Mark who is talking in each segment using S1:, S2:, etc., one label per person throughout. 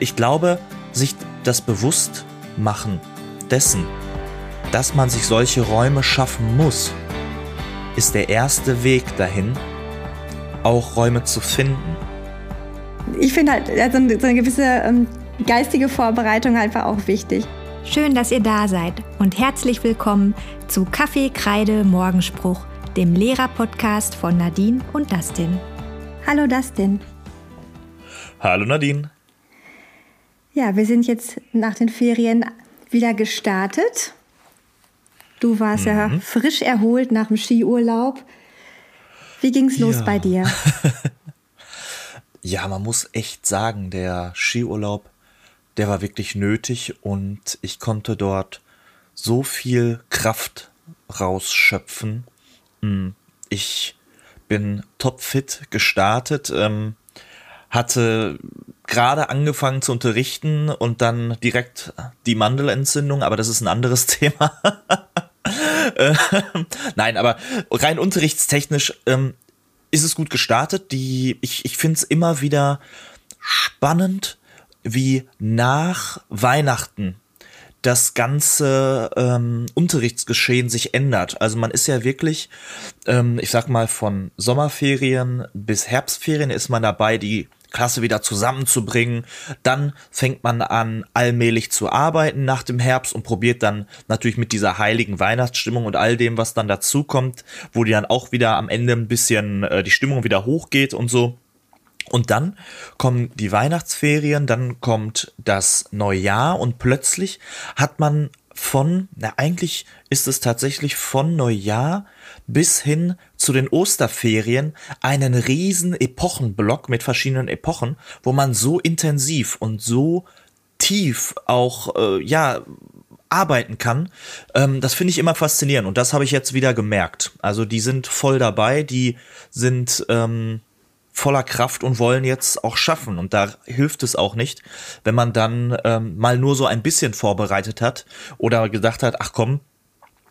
S1: ich glaube, sich das bewusst machen dessen, dass man sich solche Räume schaffen muss, ist der erste Weg dahin, auch Räume zu finden.
S2: Ich finde halt so eine, gewisse ähm, geistige Vorbereitung einfach auch wichtig.
S3: Schön, dass ihr da seid und herzlich willkommen zu Kaffee, Kreide, Morgenspruch, dem Lehrer-Podcast von Nadine und Dustin.
S2: Hallo Dustin.
S1: Hallo Nadine.
S2: Ja, wir sind jetzt nach den Ferien wieder gestartet. Du warst mhm. ja frisch erholt nach dem Skiurlaub. Wie ging's los ja. bei dir?
S1: ja, man muss echt sagen, der Skiurlaub, der war wirklich nötig und ich konnte dort so viel Kraft rausschöpfen. Hm, ich bin topfit gestartet, ähm, hatte gerade angefangen zu unterrichten und dann direkt die Mandelentzündung, aber das ist ein anderes Thema. Äh, nein, aber rein unterrichtstechnisch ähm, ist es gut gestartet. Die, ich ich finde es immer wieder spannend, wie nach Weihnachten das ganze ähm, Unterrichtsgeschehen sich ändert. Also man ist ja wirklich, ähm, ich sag mal, von Sommerferien bis Herbstferien ist man dabei, die Klasse wieder zusammenzubringen. Dann fängt man an, allmählich zu arbeiten nach dem Herbst und probiert dann natürlich mit dieser heiligen Weihnachtsstimmung und all dem, was dann dazukommt, wo die dann auch wieder am Ende ein bisschen äh, die Stimmung wieder hochgeht und so. Und dann kommen die Weihnachtsferien, dann kommt das Neujahr und plötzlich hat man von, na eigentlich ist es tatsächlich von Neujahr bis hin zu den Osterferien einen riesen Epochenblock mit verschiedenen Epochen, wo man so intensiv und so tief auch, äh, ja, arbeiten kann. Ähm, das finde ich immer faszinierend und das habe ich jetzt wieder gemerkt. Also die sind voll dabei, die sind, ähm, voller Kraft und wollen jetzt auch schaffen. Und da hilft es auch nicht, wenn man dann ähm, mal nur so ein bisschen vorbereitet hat oder gedacht hat, ach komm,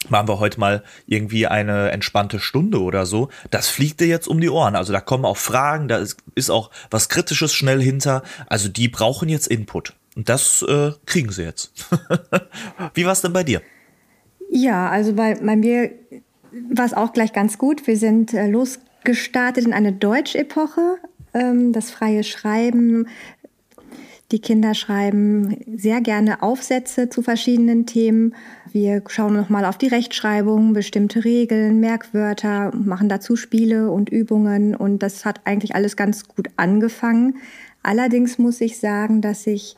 S1: machen wir heute mal irgendwie eine entspannte Stunde oder so. Das fliegt dir jetzt um die Ohren. Also da kommen auch Fragen, da ist, ist auch was Kritisches schnell hinter. Also die brauchen jetzt Input. Und das äh, kriegen sie jetzt. Wie war es denn bei dir?
S2: Ja, also bei, bei mir war es auch gleich ganz gut. Wir sind äh, los gestartet in eine Deutschepoche. Ähm, das freie Schreiben. Die Kinder schreiben sehr gerne Aufsätze zu verschiedenen Themen. Wir schauen nochmal auf die Rechtschreibung, bestimmte Regeln, Merkwörter, machen dazu Spiele und Übungen. Und das hat eigentlich alles ganz gut angefangen. Allerdings muss ich sagen, dass ich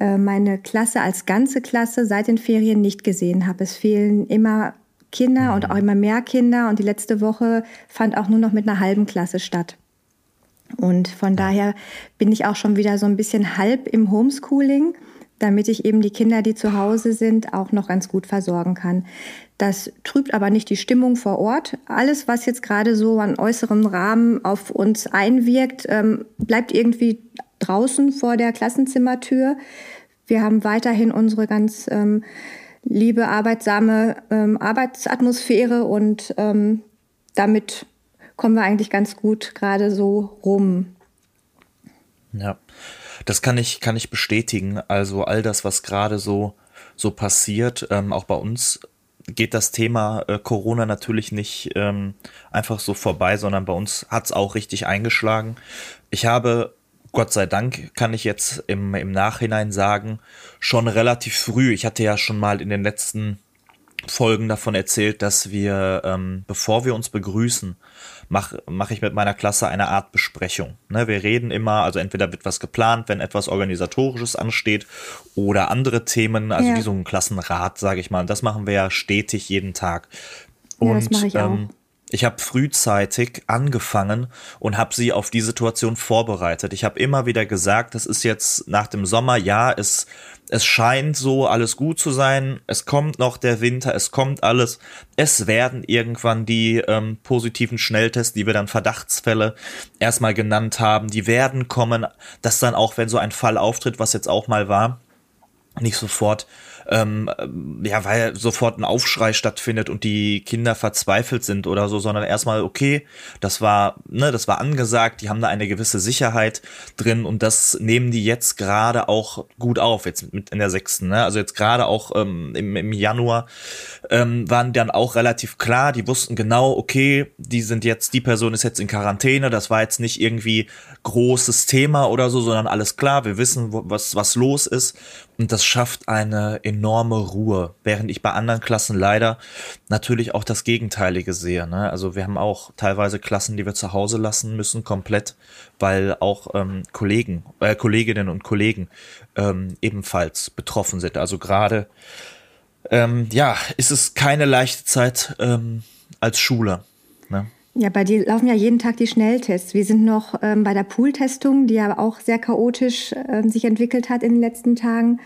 S2: äh, meine Klasse als ganze Klasse seit den Ferien nicht gesehen habe. Es fehlen immer Kinder und mhm. auch immer mehr Kinder. Und die letzte Woche fand auch nur noch mit einer halben Klasse statt. Und von daher bin ich auch schon wieder so ein bisschen halb im Homeschooling, damit ich eben die Kinder, die zu Hause sind, auch noch ganz gut versorgen kann. Das trübt aber nicht die Stimmung vor Ort. Alles, was jetzt gerade so an äußerem Rahmen auf uns einwirkt, ähm, bleibt irgendwie draußen vor der Klassenzimmertür. Wir haben weiterhin unsere ganz ähm, liebe, arbeitsame ähm, Arbeitsatmosphäre und ähm, damit kommen wir eigentlich ganz gut gerade so rum.
S1: Ja, das kann ich, kann ich bestätigen. Also all das, was gerade so, so passiert, ähm, auch bei uns geht das Thema äh, Corona natürlich nicht ähm, einfach so vorbei, sondern bei uns hat es auch richtig eingeschlagen. Ich habe Gott sei Dank kann ich jetzt im, im Nachhinein sagen, schon relativ früh, ich hatte ja schon mal in den letzten Folgen davon erzählt, dass wir, ähm, bevor wir uns begrüßen, mache mach ich mit meiner Klasse eine Art Besprechung. Ne, wir reden immer, also entweder wird was geplant, wenn etwas Organisatorisches ansteht oder andere Themen, also ja. wie so ein Klassenrat, sage ich mal. Und das machen wir ja stetig jeden Tag. Und, ja, das mache ich ähm, auch ich habe frühzeitig angefangen und habe sie auf die Situation vorbereitet. Ich habe immer wieder gesagt, das ist jetzt nach dem Sommer, ja, es, es scheint so alles gut zu sein, es kommt noch der Winter, es kommt alles, es werden irgendwann die ähm, positiven Schnelltests, die wir dann Verdachtsfälle erstmal genannt haben, die werden kommen, dass dann auch, wenn so ein Fall auftritt, was jetzt auch mal war, nicht sofort ähm, ja, weil sofort ein Aufschrei stattfindet und die Kinder verzweifelt sind oder so, sondern erstmal, okay, das war, ne, das war angesagt, die haben da eine gewisse Sicherheit drin und das nehmen die jetzt gerade auch gut auf, jetzt mit in der sechsten, ne? Also jetzt gerade auch ähm, im, im Januar ähm, waren dann auch relativ klar, die wussten genau, okay, die sind jetzt, die Person ist jetzt in Quarantäne, das war jetzt nicht irgendwie großes Thema oder so, sondern alles klar, wir wissen, was, was los ist und das schafft eine enorme Ruhe, während ich bei anderen Klassen leider natürlich auch das Gegenteilige sehe. Ne? Also wir haben auch teilweise Klassen, die wir zu Hause lassen müssen, komplett, weil auch ähm, Kollegen, äh, Kolleginnen und Kollegen ähm, ebenfalls betroffen sind. Also gerade, ähm, ja, ist es keine leichte Zeit ähm, als Schule.
S2: Ja, bei dir laufen ja jeden Tag die Schnelltests. Wir sind noch ähm, bei der Pooltestung, die ja auch sehr chaotisch äh, sich entwickelt hat in den letzten Tagen.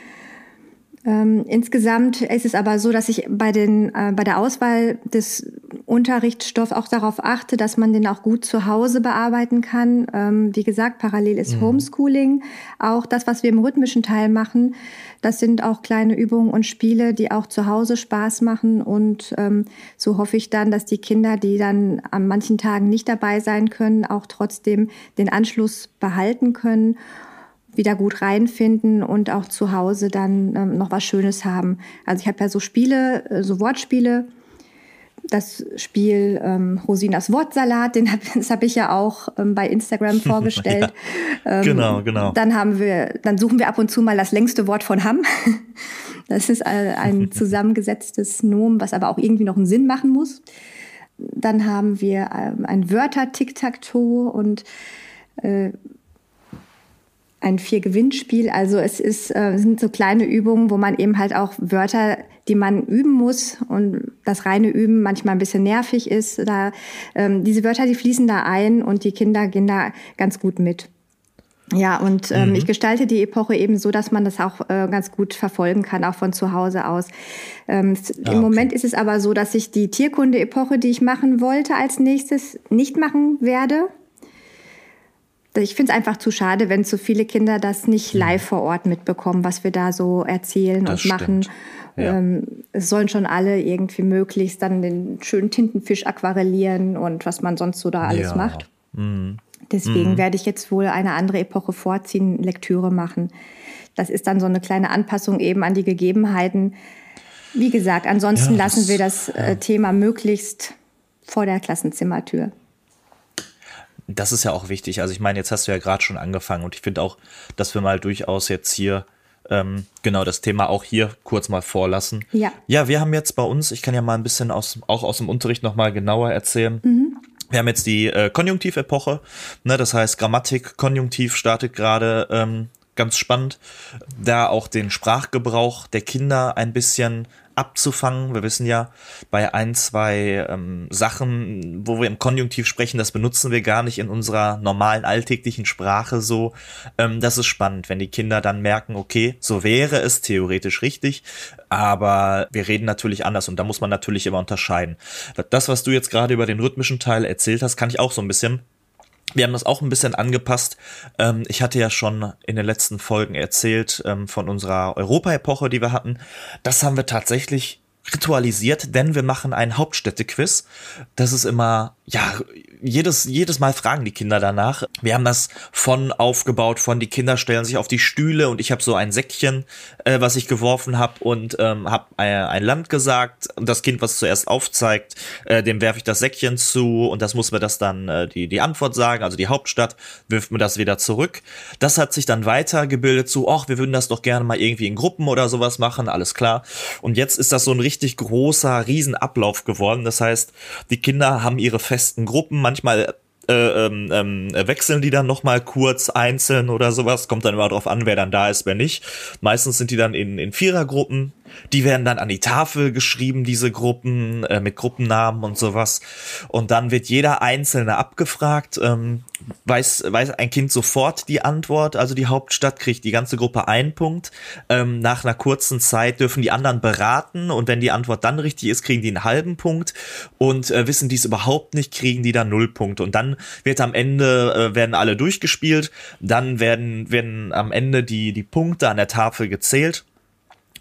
S2: Ähm, insgesamt ist es aber so, dass ich bei, den, äh, bei der Auswahl des Unterrichtsstoffs auch darauf achte, dass man den auch gut zu Hause bearbeiten kann. Ähm, wie gesagt, parallel ist mhm. Homeschooling. Auch das, was wir im rhythmischen Teil machen, das sind auch kleine Übungen und Spiele, die auch zu Hause Spaß machen. Und ähm, so hoffe ich dann, dass die Kinder, die dann an manchen Tagen nicht dabei sein können, auch trotzdem den Anschluss behalten können wieder gut reinfinden und auch zu Hause dann ähm, noch was Schönes haben. Also ich habe ja so Spiele, äh, so Wortspiele. Das Spiel ähm, Rosinas Wortsalat, den hab, das habe ich ja auch ähm, bei Instagram vorgestellt.
S1: ja, ähm, genau, genau.
S2: Dann haben wir, dann suchen wir ab und zu mal das längste Wort von Hamm. Das ist ein zusammengesetztes Nomen, was aber auch irgendwie noch einen Sinn machen muss. Dann haben wir ähm, ein Wörter-Tic-Tac-Toe und äh, ein Vier-Gewinnspiel. Also es ist, äh, sind so kleine Übungen, wo man eben halt auch Wörter, die man üben muss und das reine Üben manchmal ein bisschen nervig ist. Da, ähm, diese Wörter, die fließen da ein und die Kinder gehen da ganz gut mit. Ja, und ähm, mhm. ich gestalte die Epoche eben so, dass man das auch äh, ganz gut verfolgen kann, auch von zu Hause aus. Ähm, ah, Im okay. Moment ist es aber so, dass ich die Tierkunde-Epoche, die ich machen wollte, als nächstes nicht machen werde ich finde es einfach zu schade, wenn zu viele Kinder das nicht mhm. live vor Ort mitbekommen, was wir da so erzählen das und machen. Ja. Ähm, es sollen schon alle irgendwie möglichst dann den schönen Tintenfisch aquarellieren und was man sonst so da alles ja. macht. Mhm. Deswegen mhm. werde ich jetzt wohl eine andere Epoche vorziehen, Lektüre machen. Das ist dann so eine kleine Anpassung eben an die Gegebenheiten. Wie gesagt, ansonsten ja, lassen wir das äh, Thema möglichst vor der Klassenzimmertür
S1: das ist ja auch wichtig. Also ich meine, jetzt hast du ja gerade schon angefangen und ich finde auch, dass wir mal durchaus jetzt hier ähm, genau das Thema auch hier kurz mal vorlassen.
S2: Ja.
S1: Ja, wir haben jetzt bei uns, ich kann ja mal ein bisschen aus, auch aus dem Unterricht nochmal genauer erzählen. Mhm. Wir haben jetzt die äh, Konjunktivepoche, ne, das heißt Grammatik, Konjunktiv startet gerade ähm, ganz spannend, da auch den Sprachgebrauch der Kinder ein bisschen abzufangen. Wir wissen ja, bei ein, zwei ähm, Sachen, wo wir im Konjunktiv sprechen, das benutzen wir gar nicht in unserer normalen alltäglichen Sprache so. Ähm, das ist spannend, wenn die Kinder dann merken, okay, so wäre es theoretisch richtig, aber wir reden natürlich anders und da muss man natürlich immer unterscheiden. Das, was du jetzt gerade über den rhythmischen Teil erzählt hast, kann ich auch so ein bisschen wir haben das auch ein bisschen angepasst. Ähm, ich hatte ja schon in den letzten Folgen erzählt ähm, von unserer Europa-Epoche, die wir hatten. Das haben wir tatsächlich ritualisiert, denn wir machen ein Hauptstädte-Quiz. Das ist immer, ja, jedes, jedes Mal fragen die Kinder danach. Wir haben das von aufgebaut, von die Kinder stellen sich auf die Stühle und ich habe so ein Säckchen, äh, was ich geworfen habe und ähm, habe ein, ein, Land gesagt. Und das Kind, was zuerst aufzeigt, äh, dem werfe ich das Säckchen zu und das muss mir das dann äh, die, die Antwort sagen, also die Hauptstadt, wirft mir das wieder zurück. Das hat sich dann weitergebildet zu, ach, wir würden das doch gerne mal irgendwie in Gruppen oder sowas machen, alles klar. Und jetzt ist das so ein richtig großer Riesenablauf geworden. Das heißt, die Kinder haben ihre festen Gruppen, manchmal äh, ähm, ähm, wechseln die dann noch mal kurz einzeln oder sowas. Kommt dann immer drauf an, wer dann da ist, wer nicht. Meistens sind die dann in, in Vierergruppen. Die werden dann an die Tafel geschrieben, diese Gruppen, äh, mit Gruppennamen und sowas. Und dann wird jeder Einzelne abgefragt. Ähm, weiß, weiß ein Kind sofort die Antwort, also die Hauptstadt kriegt die ganze Gruppe einen Punkt. Ähm, nach einer kurzen Zeit dürfen die anderen beraten und wenn die Antwort dann richtig ist, kriegen die einen halben Punkt und äh, wissen die es überhaupt nicht, kriegen die dann null Punkte. Und dann wird am Ende, äh, werden alle durchgespielt, dann werden, werden am Ende die, die Punkte an der Tafel gezählt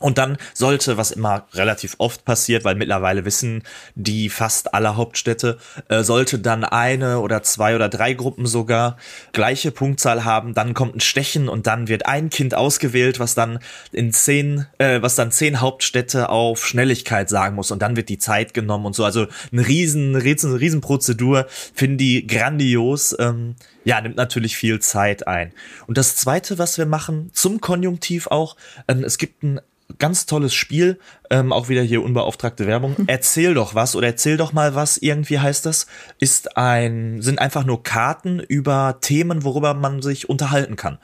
S1: Und dann sollte, was immer relativ oft passiert, weil mittlerweile wissen die fast alle Hauptstädte, äh, sollte dann eine oder zwei oder drei Gruppen sogar gleiche Punktzahl haben, dann kommt ein Stechen und dann wird ein Kind ausgewählt, was dann in zehn, äh, was dann zehn Hauptstädte auf Schnelligkeit sagen muss und dann wird die Zeit genommen und so. Also eine riesen, riesen, riesen Prozedur, finden die grandios. Ähm, ja, nimmt natürlich viel Zeit ein. Und das zweite, was wir machen, zum Konjunktiv auch, ähm, es gibt ein ganz tolles Spiel, ähm, auch wieder hier unbeauftragte Werbung. Hm. Erzähl doch was oder erzähl doch mal was, irgendwie heißt das, ist ein, sind einfach nur Karten über Themen, worüber man sich unterhalten kann.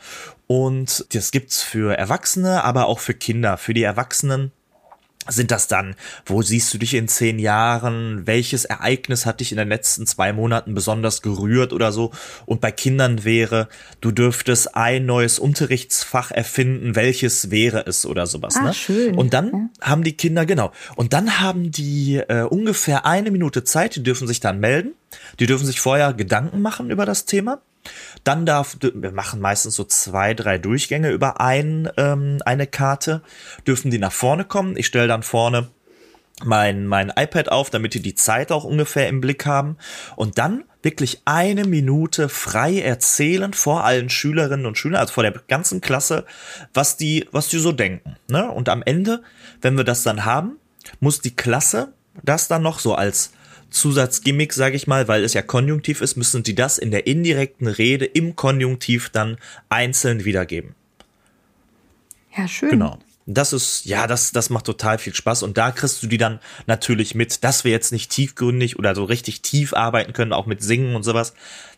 S1: Und das gibt's für Erwachsene, aber auch für Kinder. Für die Erwachsenen sind das dann, wo siehst du dich in zehn Jahren, welches Ereignis hat dich in den letzten zwei Monaten besonders gerührt oder so. Und bei Kindern wäre, du dürftest ein neues Unterrichtsfach erfinden, welches wäre es oder sowas.
S2: Ah,
S1: ne?
S2: schön.
S1: Und dann
S2: Ja.
S1: haben die Kinder, genau, und dann haben die äh, ungefähr eine Minute Zeit, die dürfen sich dann melden, die dürfen sich vorher Gedanken machen über das Thema. Dann darf, wir machen meistens so zwei, drei Durchgänge über ein, ähm, eine Karte, dürfen die nach vorne kommen. Ich stelle dann vorne mein, mein iPad auf, damit die die Zeit auch ungefähr im Blick haben. Und dann wirklich eine Minute frei erzählen vor allen Schülerinnen und Schülern, also vor der ganzen Klasse, was die, was die so denken. Ne? Und am Ende, wenn wir das dann haben, muss die Klasse das dann noch so als Zusatzgimmick, sage ich mal, weil es ja konjunktiv ist, müssen die das in der indirekten Rede im Konjunktiv dann einzeln wiedergeben.
S2: Ja, schön.
S1: Genau. Das ist, ja, das, das macht total viel Spaß und da kriegst du die dann natürlich mit, dass wir jetzt nicht tiefgründig oder so richtig tief arbeiten können, auch mit Singen und sowas.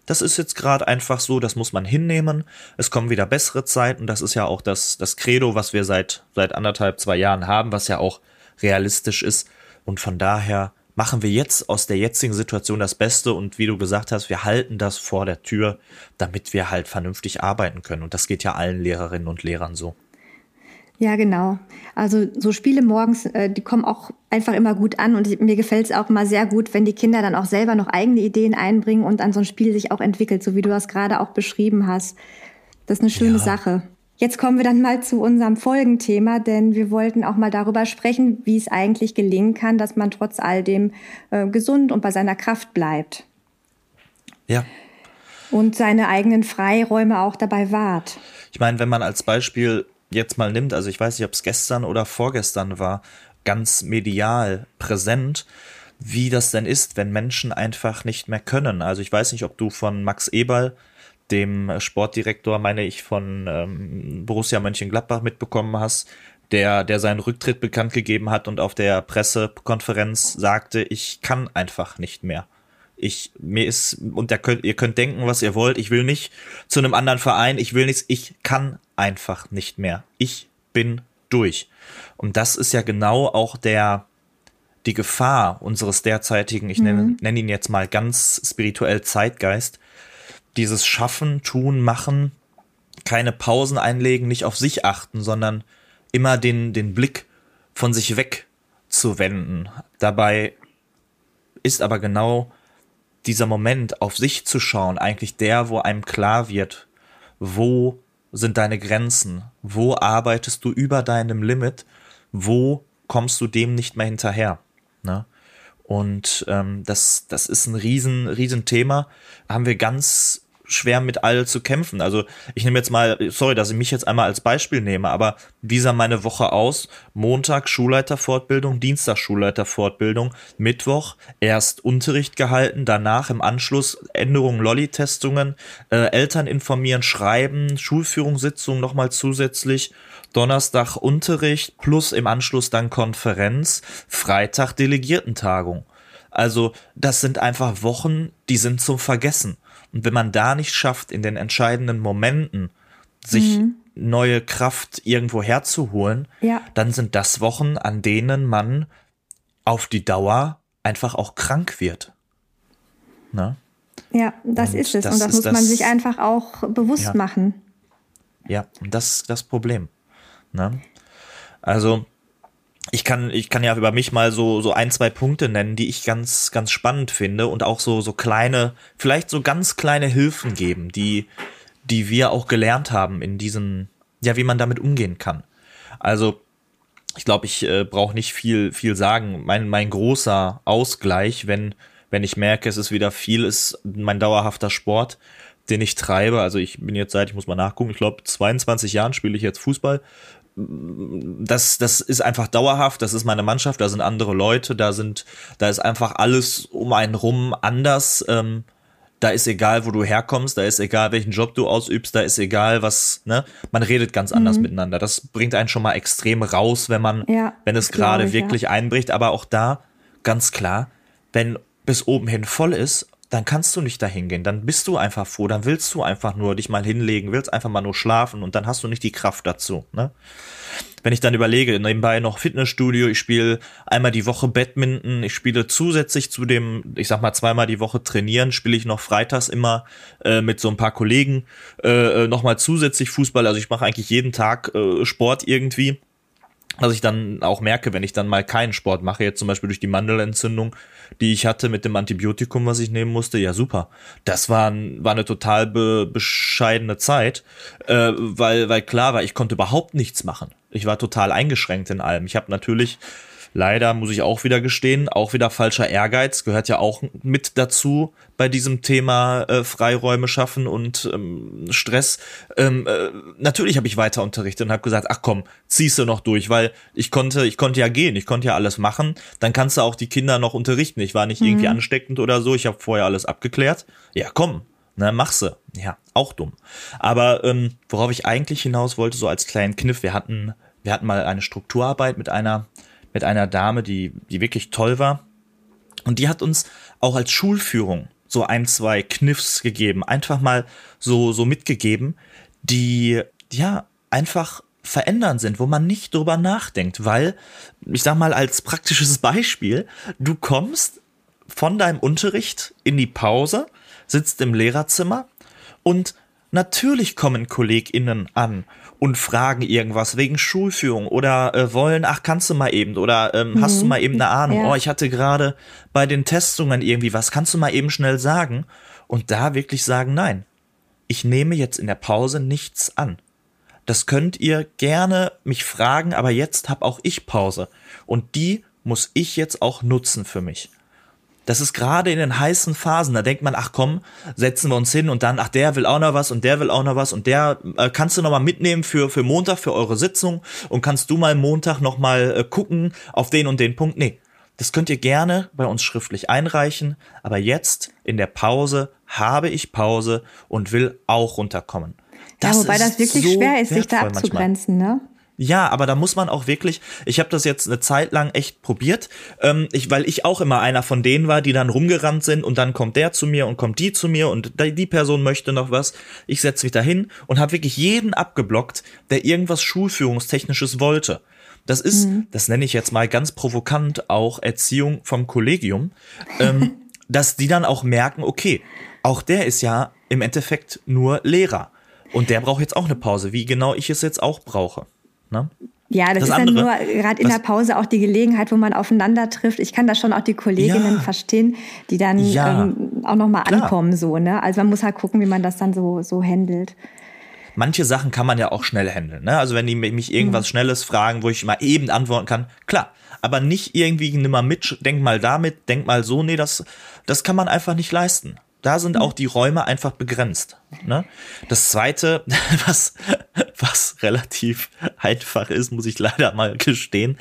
S1: Das ist jetzt gerade einfach so, das muss man hinnehmen. Es kommen wieder bessere Zeiten. Das ist ja auch das, das Credo, was wir seit, seit anderthalb, zwei Jahren haben, was ja auch realistisch ist. Und von daher machen wir jetzt aus der jetzigen Situation das Beste und wie du gesagt hast, wir halten das vor der Tür, damit wir halt vernünftig arbeiten können. Und das geht ja allen Lehrerinnen und Lehrern so.
S2: Ja, genau. Also so Spiele morgens, äh, die kommen auch einfach immer gut an und ich- mir gefällt es auch immer sehr gut, wenn die Kinder dann auch selber noch eigene Ideen einbringen und an so ein Spiel sich auch entwickelt, so wie du das gerade auch beschrieben hast. Das ist eine schöne
S1: Ja.
S2: Sache. Jetzt kommen wir dann mal zu unserem Folgenthema, denn wir wollten auch mal darüber sprechen, wie es eigentlich gelingen kann, dass man trotz all dem äh, gesund und bei seiner Kraft bleibt
S1: Ja.
S2: und seine eigenen Freiräume auch dabei wahrt.
S1: Ich meine, wenn man als Beispiel jetzt mal nimmt, also ich weiß nicht, ob es gestern oder vorgestern war, ganz medial präsent, wie das denn ist, wenn Menschen einfach nicht mehr können. Also ich weiß nicht, ob du von Max Eberl, dem Sportdirektor, meine ich, von ähm, Borussia Mönchengladbach mitbekommen hast, der, der seinen Rücktritt bekannt gegeben hat und auf der Pressekonferenz sagte, ich kann einfach nicht mehr. Ich, mir ist, und der könnt, ihr könnt denken, was ihr wollt. Ich will nicht zu einem anderen Verein. Ich will nichts. Ich kann einfach nicht mehr. Ich bin durch. Und das ist ja genau auch der, die Gefahr unseres derzeitigen, ich nenne, nenne ihn jetzt mal ganz spirituell Zeitgeist. Dieses Schaffen, Tun, Machen, keine Pausen einlegen, nicht auf sich achten, sondern immer den, den Blick von sich weg zu wenden. Dabei ist aber genau dieser Moment, auf sich zu schauen, eigentlich der, wo einem klar wird, wo sind deine Grenzen, wo arbeitest du über deinem Limit, wo kommst du dem nicht mehr hinterher. Ne? Und ähm, das, das ist ein riesen, riesen Thema. Haben wir ganz schwer mit all zu kämpfen. Also ich nehme jetzt mal, sorry, dass ich mich jetzt einmal als Beispiel nehme, aber wie sah meine Woche aus? Montag Schulleiterfortbildung, Dienstag Schulleiterfortbildung, Mittwoch erst Unterricht gehalten, danach im Anschluss Änderungen, Lolli-Testungen, äh, Eltern informieren, schreiben, Schulführungssitzung nochmal zusätzlich, Donnerstag Unterricht plus im Anschluss dann Konferenz, Freitag Delegiertentagung. Also das sind einfach Wochen, die sind zum Vergessen. Und wenn man da nicht schafft, in den entscheidenden Momenten sich neue Kraft irgendwo herzuholen,
S2: Ja.
S1: dann sind das Wochen, an denen man auf die Dauer einfach auch krank wird. Ne?
S2: Ja, das
S1: Und
S2: ist es.
S1: das
S2: und das muss man
S1: das-
S2: sich einfach auch bewusst
S1: Ja.
S2: machen.
S1: Ja, und das ist das Problem. Ne? Also, ich kann, ich kann ja über mich mal so, so ein, zwei Punkte nennen, die ich ganz, ganz spannend finde und auch so, so kleine, vielleicht so ganz kleine Hilfen geben, die, die wir auch gelernt haben in diesen, ja, wie man damit umgehen kann. Also, ich glaube, ich äh, brauche nicht viel, viel sagen. Mein, mein großer Ausgleich, wenn, wenn ich merke, es ist wieder viel, ist mein dauerhafter Sport, den ich treibe. Also ich bin jetzt seit, ich muss mal nachgucken, ich glaube, 22 Jahren spiele ich jetzt Fußball. Das, das ist einfach dauerhaft, das ist meine Mannschaft, da sind andere Leute, da sind, da ist einfach alles um einen rum anders. Ähm, da ist egal, wo du herkommst, da ist egal, welchen Job du ausübst, da ist egal, was, ne? Man redet ganz anders mhm. miteinander. Das bringt einen schon mal extrem raus, wenn man, ja, wenn es gerade wirklich ja. einbricht. Aber auch da, ganz klar, wenn bis oben hin voll ist, dann kannst du nicht dahin gehen. Dann bist du einfach froh, dann willst du einfach nur dich mal hinlegen, willst einfach mal nur schlafen und dann hast du nicht die Kraft dazu, ne? wenn ich dann überlege, nebenbei noch Fitnessstudio, ich spiele einmal die Woche Badminton, ich spiele zusätzlich zu dem, ich sag mal zweimal die Woche trainieren, spiele ich noch freitags immer äh, mit so ein paar Kollegen äh, äh nochmal zusätzlich Fußball. Also ich mache eigentlich jeden Tag äh, Sport irgendwie. Was ich dann auch merke, wenn ich dann mal keinen Sport mache, jetzt zum Beispiel durch die Mandelentzündung, die ich hatte mit dem Antibiotikum, was ich nehmen musste, ja super. Das war, war eine total be bescheidene Zeit, äh, weil, weil klar war, ich konnte überhaupt nichts machen. Ich war total eingeschränkt in allem. Ich habe natürlich leider, muss ich auch wieder gestehen, auch wieder falscher Ehrgeiz, gehört ja auch mit dazu bei diesem Thema äh, Freiräume schaffen und ähm, Stress. Ähm, äh, natürlich habe ich weiter unterrichtet und habe gesagt, ach komm, ziehst du noch durch, weil ich konnte, ich konnte ja gehen, ich konnte ja alles machen. Dann kannst du auch die Kinder noch unterrichten. Ich war nicht mhm. irgendwie ansteckend oder so, ich habe vorher alles abgeklärt. Ja, komm, na, mach sie. Ja, auch dumm. Aber ähm, worauf ich eigentlich hinaus wollte, so als kleinen Kniff, wir hatten, wir hatten mal eine Strukturarbeit mit einer, mit einer Dame, die, die wirklich toll war. Und die hat uns auch als Schulführung so ein, zwei Kniffs gegeben, einfach mal so, so mitgegeben, die, ja, einfach verändern sind, wo man nicht drüber nachdenkt, weil, ich sag mal als praktisches Beispiel, du kommst von deinem Unterricht in die Pause sitzt im Lehrerzimmer und natürlich kommen KollegInnen an und fragen irgendwas wegen Schulführung oder äh, wollen, ach, kannst du mal eben oder ähm, mhm. hast du mal eben eine Ahnung, ja. oh, ich hatte gerade bei den Testungen irgendwie was, kannst du mal eben schnell sagen? Und da wirklich sagen, nein, ich nehme jetzt in der Pause nichts an. Das könnt ihr gerne mich fragen, aber jetzt hab auch ich Pause. Und die muss ich jetzt auch nutzen für mich. Das ist gerade in den heißen Phasen, da denkt man, ach komm, setzen wir uns hin und dann, ach der will auch noch was und der will auch noch was und der äh, kannst du noch mal mitnehmen für für Montag für eure Sitzung und kannst du mal Montag noch mal äh, gucken auf den und den Punkt. Nee, das könnt ihr gerne bei uns schriftlich einreichen, aber jetzt in der Pause habe ich Pause und will auch runterkommen.
S2: Das ja, wobei das wirklich so schwer ist, sich da abzugrenzen, manchmal. ne?
S1: Ja, aber da muss man auch wirklich, ich habe das jetzt eine Zeit lang echt probiert, ähm, ich, weil ich auch immer einer von denen war, die dann rumgerannt sind und dann kommt der zu mir und kommt die zu mir und die Person möchte noch was. Ich setze mich dahin und habe wirklich jeden abgeblockt, der irgendwas Schulführungstechnisches wollte. Das ist, mhm. das nenne ich jetzt mal ganz provokant auch Erziehung vom Kollegium, ähm, dass die dann auch merken, okay, auch der ist ja im Endeffekt nur Lehrer. Und der braucht jetzt auch eine Pause, wie genau ich es jetzt auch brauche. Ne?
S2: Ja, das, das ist andere, dann nur gerade in der Pause auch die Gelegenheit, wo man aufeinander trifft. Ich kann da schon auch die Kolleginnen ja, verstehen, die dann ja, ähm, auch nochmal ankommen, so, ne? Also man muss halt gucken, wie man das dann so, so handelt.
S1: Manche Sachen kann man ja auch schnell handeln, ne? Also wenn die mich irgendwas mhm. Schnelles fragen, wo ich mal eben antworten kann, klar. Aber nicht irgendwie, nimm mal mit, denk mal damit, denk mal so, nee, das, das kann man einfach nicht leisten da sind auch die Räume einfach begrenzt. Ne? Das zweite, was, was relativ einfach ist, muss ich leider mal gestehen,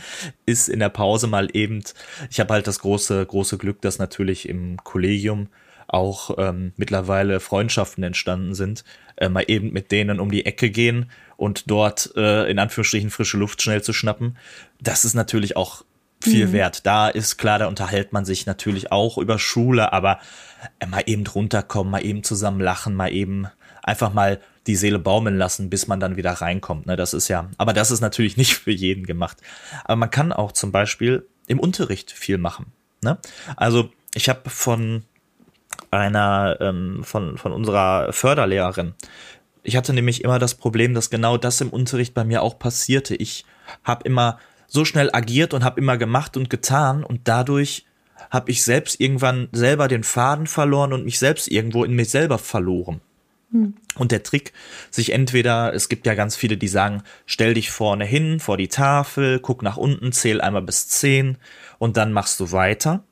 S1: ist in der Pause mal eben, ich habe halt das große, große Glück, dass natürlich im Kollegium auch ähm, mittlerweile Freundschaften entstanden sind, äh, mal eben mit denen um die Ecke gehen und dort äh, in Anführungsstrichen frische Luft schnell zu schnappen. Das ist natürlich auch viel mhm. wert. Da ist klar, da unterhält man sich natürlich auch über Schule, aber äh, mal eben runterkommen, mal eben zusammen lachen, mal eben einfach mal die Seele baumeln lassen, bis man dann wieder reinkommt. Ne, das ist ja, aber das ist natürlich nicht für jeden gemacht. Aber man kann auch zum Beispiel im Unterricht viel machen. Ne? Also ich habe von einer, ähm, von, von unserer Förderlehrerin, ich hatte nämlich immer das Problem, dass genau das im Unterricht bei mir auch passierte. Ich habe immer so schnell agiert und habe immer gemacht und getan und dadurch habe ich selbst irgendwann selber den Faden verloren und mich selbst irgendwo in mich selber verloren. Und der Trick, sich entweder, es gibt ja ganz viele, die sagen, stell dich vorne hin, vor die Tafel, guck nach unten, zähl einmal bis zehn und dann machst du weiter.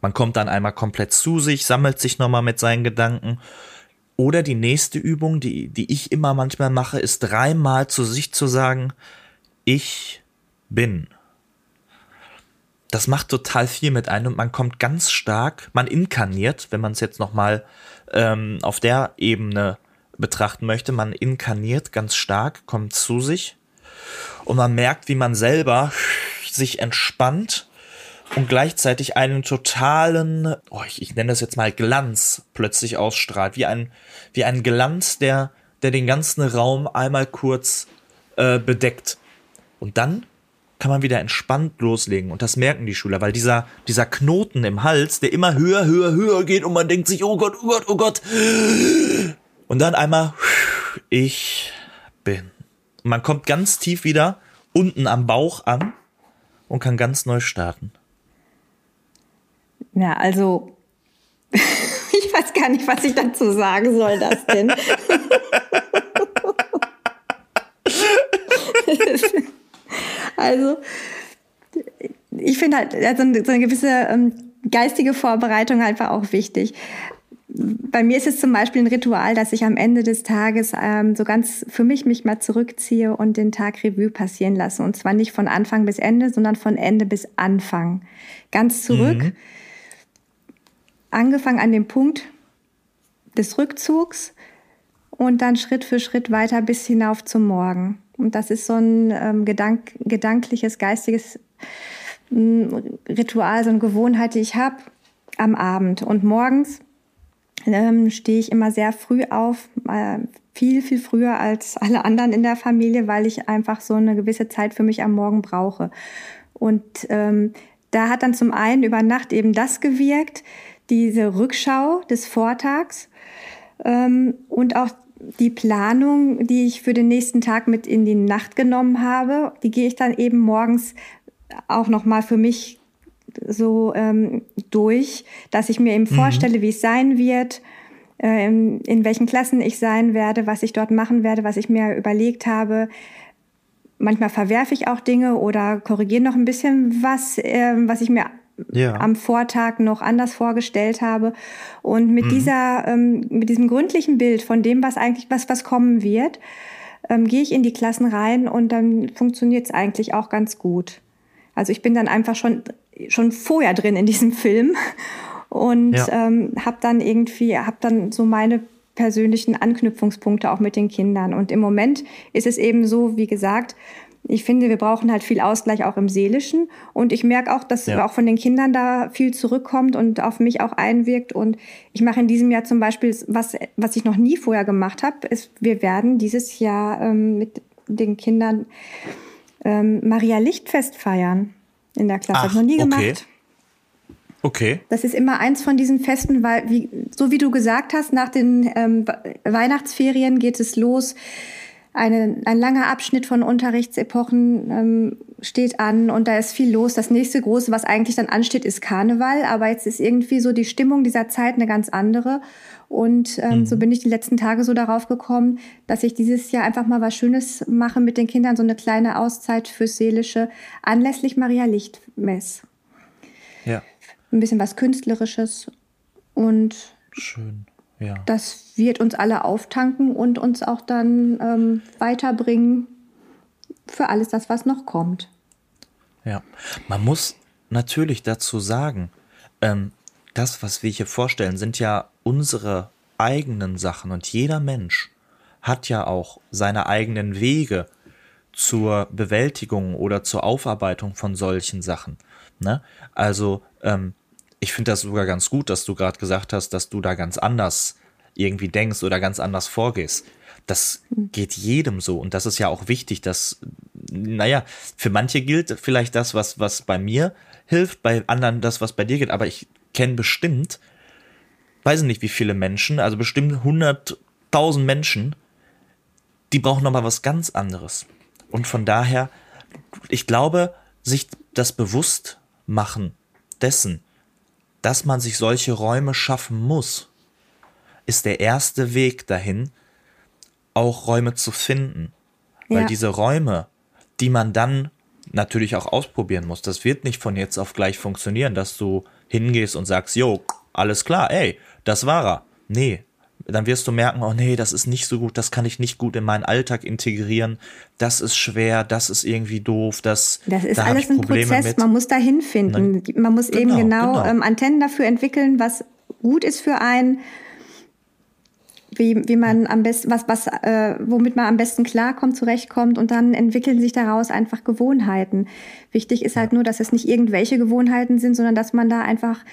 S1: Man kommt dann einmal komplett zu sich, sammelt sich nochmal mit seinen Gedanken. Oder die nächste Übung, die, die ich immer manchmal mache, ist dreimal zu sich zu sagen, ich bin. Das macht total viel mit einem und man kommt ganz stark, man inkarniert, wenn man es jetzt nochmal ähm, auf der Ebene betrachten möchte, man inkarniert ganz stark, kommt zu sich und man merkt, wie man selber sich entspannt und gleichzeitig einen totalen, oh, ich, ich nenne das jetzt mal Glanz plötzlich ausstrahlt, wie ein, wie ein Glanz, der, der den ganzen Raum einmal kurz äh, bedeckt. Und dann kann man wieder entspannt loslegen. Und das merken die Schüler, weil dieser, dieser Knoten im Hals, der immer höher, höher, höher geht und man denkt sich, oh Gott, oh Gott, oh Gott. Und dann einmal, ich bin. Und man kommt ganz tief wieder unten am Bauch an und kann ganz neu starten.
S2: Ja, also ich weiß gar nicht, was ich dazu sagen soll, das denn. Also ich finde halt also so eine gewisse ähm, geistige Vorbereitung einfach auch wichtig. Bei mir ist es zum Beispiel ein Ritual, dass ich am Ende des Tages ähm, so ganz für mich mich mal zurückziehe und den Tag Revue passieren lasse. Und zwar nicht von Anfang bis Ende, sondern von Ende bis Anfang. Ganz zurück. Mhm angefangen an dem Punkt des Rückzugs und dann Schritt für Schritt weiter bis hinauf zum Morgen. Und das ist so ein ähm, gedank gedankliches, geistiges ähm, Ritual, so eine Gewohnheit, die ich habe am Abend. Und morgens ähm, stehe ich immer sehr früh auf, äh, viel, viel früher als alle anderen in der Familie, weil ich einfach so eine gewisse Zeit für mich am Morgen brauche. Und ähm, da hat dann zum einen über Nacht eben das gewirkt, diese Rückschau des Vortags ähm, und auch die Planung, die ich für den nächsten Tag mit in die Nacht genommen habe, die gehe ich dann eben morgens auch noch mal für mich so ähm, durch, dass ich mir eben mhm. vorstelle, wie es sein wird, äh, in welchen Klassen ich sein werde, was ich dort machen werde, was ich mir überlegt habe. Manchmal verwerfe ich auch Dinge oder korrigiere noch ein bisschen was, äh, was ich mir ja. am Vortag noch anders vorgestellt habe. Und mit mhm. dieser, ähm, mit diesem gründlichen Bild von dem, was eigentlich, was, was kommen wird, ähm, gehe ich in die Klassen rein und dann funktioniert es eigentlich auch ganz gut. Also ich bin dann einfach schon, schon vorher drin in diesem Film und ja. ähm, habe dann irgendwie, habe dann so meine persönlichen Anknüpfungspunkte auch mit den Kindern. Und im Moment ist es eben so, wie gesagt, ich finde, wir brauchen halt viel Ausgleich auch im Seelischen. Und ich merke auch, dass ja. auch von den Kindern da viel zurückkommt und auf mich auch einwirkt. Und ich mache in diesem Jahr zum Beispiel, was, was ich noch nie vorher gemacht habe, ist, wir werden dieses Jahr ähm, mit den Kindern ähm, Maria Lichtfest feiern in der Klasse. Ach, habe ich noch nie
S1: okay.
S2: gemacht.
S1: Okay.
S2: Das ist immer eins von diesen Festen, weil, wie, so wie du gesagt hast, nach den ähm, Weihnachtsferien geht es los eine, ein langer Abschnitt von Unterrichtsepochen ähm, steht an und da ist viel los. Das nächste große, was eigentlich dann ansteht, ist Karneval, aber jetzt ist irgendwie so die Stimmung dieser Zeit eine ganz andere. Und ähm, mhm. so bin ich die letzten Tage so darauf gekommen, dass ich dieses Jahr einfach mal was Schönes mache mit den Kindern, so eine kleine Auszeit fürs Seelische, anlässlich Maria Lichtmess.
S1: Ja.
S2: Ein bisschen was Künstlerisches und
S1: Schön. Ja.
S2: Das wird uns alle auftanken und uns auch dann ähm, weiterbringen für alles das, was noch kommt.
S1: Ja, man muss natürlich dazu sagen, ähm, das, was wir hier vorstellen, sind ja unsere eigenen Sachen und jeder Mensch hat ja auch seine eigenen Wege zur Bewältigung oder zur Aufarbeitung von solchen Sachen. Ne? Also ähm, ich finde das sogar ganz gut, dass du gerade gesagt hast, dass du da ganz anders irgendwie denkst oder ganz anders vorgehst. Das geht jedem so und das ist ja auch wichtig, dass, naja, für manche gilt vielleicht das, was, was bei mir hilft, bei anderen das, was bei dir geht, aber ich kenne bestimmt, weiß nicht wie viele Menschen, also bestimmt 100.000 Menschen, die brauchen nochmal was ganz anderes. Und von daher, ich glaube, sich das bewusst machen dessen, dass man sich solche Räume schaffen muss, ist der erste Weg dahin, auch Räume zu finden. Weil
S2: Ja.
S1: diese Räume, die man dann natürlich auch ausprobieren muss, das wird nicht von jetzt auf gleich funktionieren, dass du hingehst und sagst, jo, alles klar, ey, das war er. Nee, dann wirst du merken, oh nee, das ist nicht so gut, das kann ich nicht gut in meinen Alltag integrieren, das ist schwer, das ist irgendwie doof, das,
S2: Das ist
S1: da
S2: alles
S1: ich
S2: ein Prozess,
S1: mit.
S2: man muss da hinfinden. Man muss eben
S1: Genau,
S2: genau,
S1: genau.
S2: Ähm, Antennen dafür entwickeln, was gut ist für einen, wie, wie man am besten, was, was, äh, womit man am besten klarkommt, zurechtkommt und dann entwickeln sich daraus einfach Gewohnheiten. Wichtig ist halt nur, dass es nicht irgendwelche Gewohnheiten sind, sondern dass man da einfach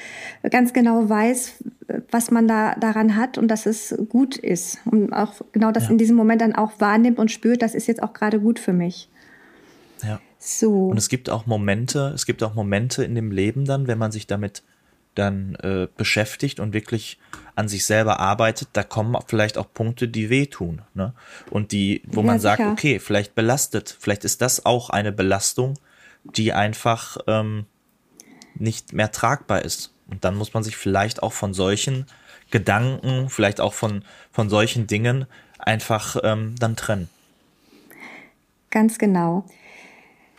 S2: ganz genau weiß, was man da daran hat und dass es gut ist. Und auch genau das
S1: Ja.
S2: in diesem Moment dann auch wahrnimmt und spürt, das ist jetzt auch gerade gut für mich.
S1: Ja.
S2: So.
S1: Und es gibt auch Momente, es gibt auch Momente in dem Leben dann, wenn man sich damit dann äh, beschäftigt und wirklich an sich selber arbeitet, da kommen vielleicht auch Punkte, die wehtun. Ne? Und die, wo
S2: Ja,
S1: man sagt,
S2: sicher.
S1: okay, vielleicht belastet, vielleicht ist das auch eine Belastung, die einfach ähm, nicht mehr tragbar ist. Und dann muss man sich vielleicht auch von solchen Gedanken, vielleicht auch von, von solchen Dingen einfach ähm, dann trennen.
S2: Ganz genau.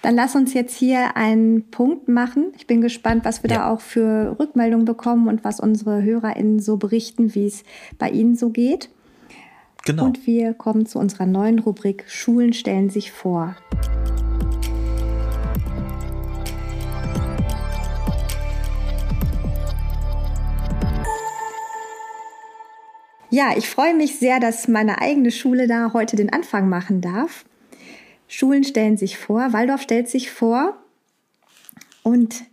S2: Dann lass uns jetzt hier einen Punkt machen. Ich bin gespannt, was wir
S1: Ja.
S2: da auch für Rückmeldungen bekommen und was unsere HörerInnen so berichten, wie es bei ihnen so geht.
S1: Genau.
S2: Und wir kommen zu unserer neuen Rubrik Schulen stellen sich vor. Ja, ich freue mich sehr, dass meine eigene Schule da heute den Anfang machen darf. Schulen stellen sich vor, Waldorf stellt sich vor. Und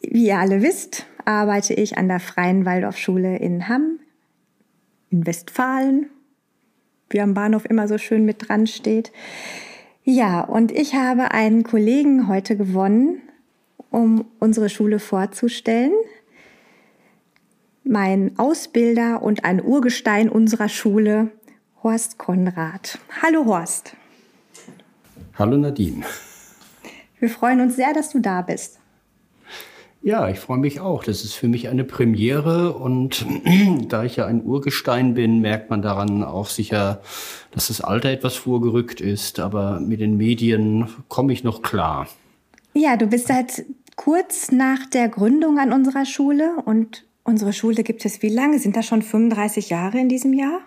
S2: wie ihr alle wisst, arbeite ich an der Freien Waldorfschule in Hamm, in Westfalen, wie am Bahnhof immer so schön mit dran steht. Ja, und ich habe einen Kollegen heute gewonnen, um unsere Schule vorzustellen. Mein Ausbilder und ein Urgestein unserer Schule, Horst Konrad. Hallo Horst.
S4: Hallo Nadine.
S2: Wir freuen uns sehr, dass du da bist.
S4: Ja, ich freue mich auch. Das ist für mich eine Premiere und da ich ja ein Urgestein bin, merkt man daran auch sicher, dass das Alter etwas vorgerückt ist, aber mit den Medien komme ich noch klar.
S2: Ja, du bist seit kurz nach der Gründung an unserer Schule und unsere Schule gibt es wie lange? Sind das schon 35 Jahre in diesem Jahr?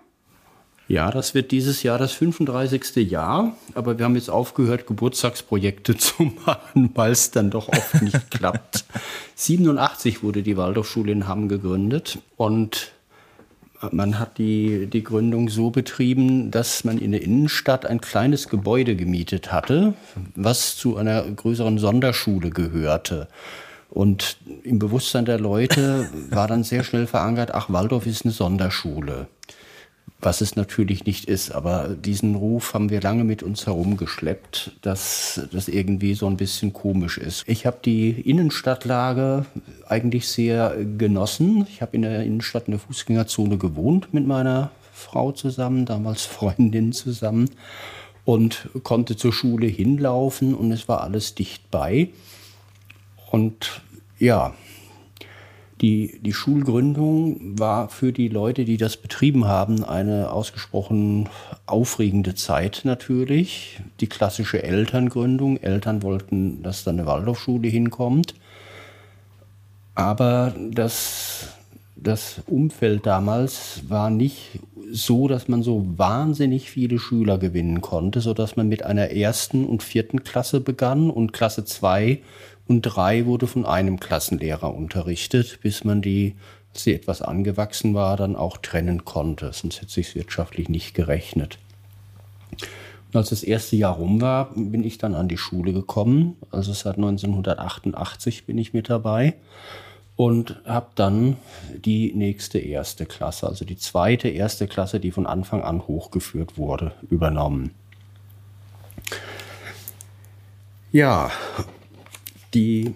S4: Ja, das wird dieses Jahr das 35. Jahr, aber wir haben jetzt aufgehört, Geburtstagsprojekte zu machen, weil es dann doch oft nicht klappt. 87 wurde die Waldorfschule in Hamm gegründet und man hat die, die Gründung so betrieben, dass man in der Innenstadt ein kleines Gebäude gemietet hatte, was zu einer größeren Sonderschule gehörte. Und im Bewusstsein der Leute war dann sehr schnell verankert, ach, Waldorf ist eine Sonderschule was es natürlich nicht ist. Aber diesen Ruf haben wir lange mit uns herumgeschleppt, dass das irgendwie so ein bisschen komisch ist. Ich habe die Innenstadtlage eigentlich sehr genossen. Ich habe in der Innenstadt in der Fußgängerzone gewohnt mit meiner Frau zusammen, damals Freundin zusammen und konnte zur Schule hinlaufen und es war alles dicht bei. Und ja, die, die Schulgründung war für die Leute, die das betrieben haben, eine ausgesprochen aufregende Zeit natürlich. Die klassische Elterngründung. Eltern wollten, dass da eine Waldorfschule hinkommt. Aber das, das Umfeld damals war nicht so, dass man so wahnsinnig viele Schüler gewinnen konnte, sodass man mit einer ersten und vierten Klasse begann und Klasse zwei und drei wurde von einem Klassenlehrer unterrichtet, bis man die, als sie etwas angewachsen war, dann auch trennen konnte. Sonst hätte sich wirtschaftlich nicht gerechnet. Und als das erste Jahr rum war, bin ich dann an die Schule gekommen. Also seit 1988 bin ich mit dabei und habe dann die nächste erste Klasse, also die zweite erste Klasse, die von Anfang an hochgeführt wurde, übernommen. Ja, die,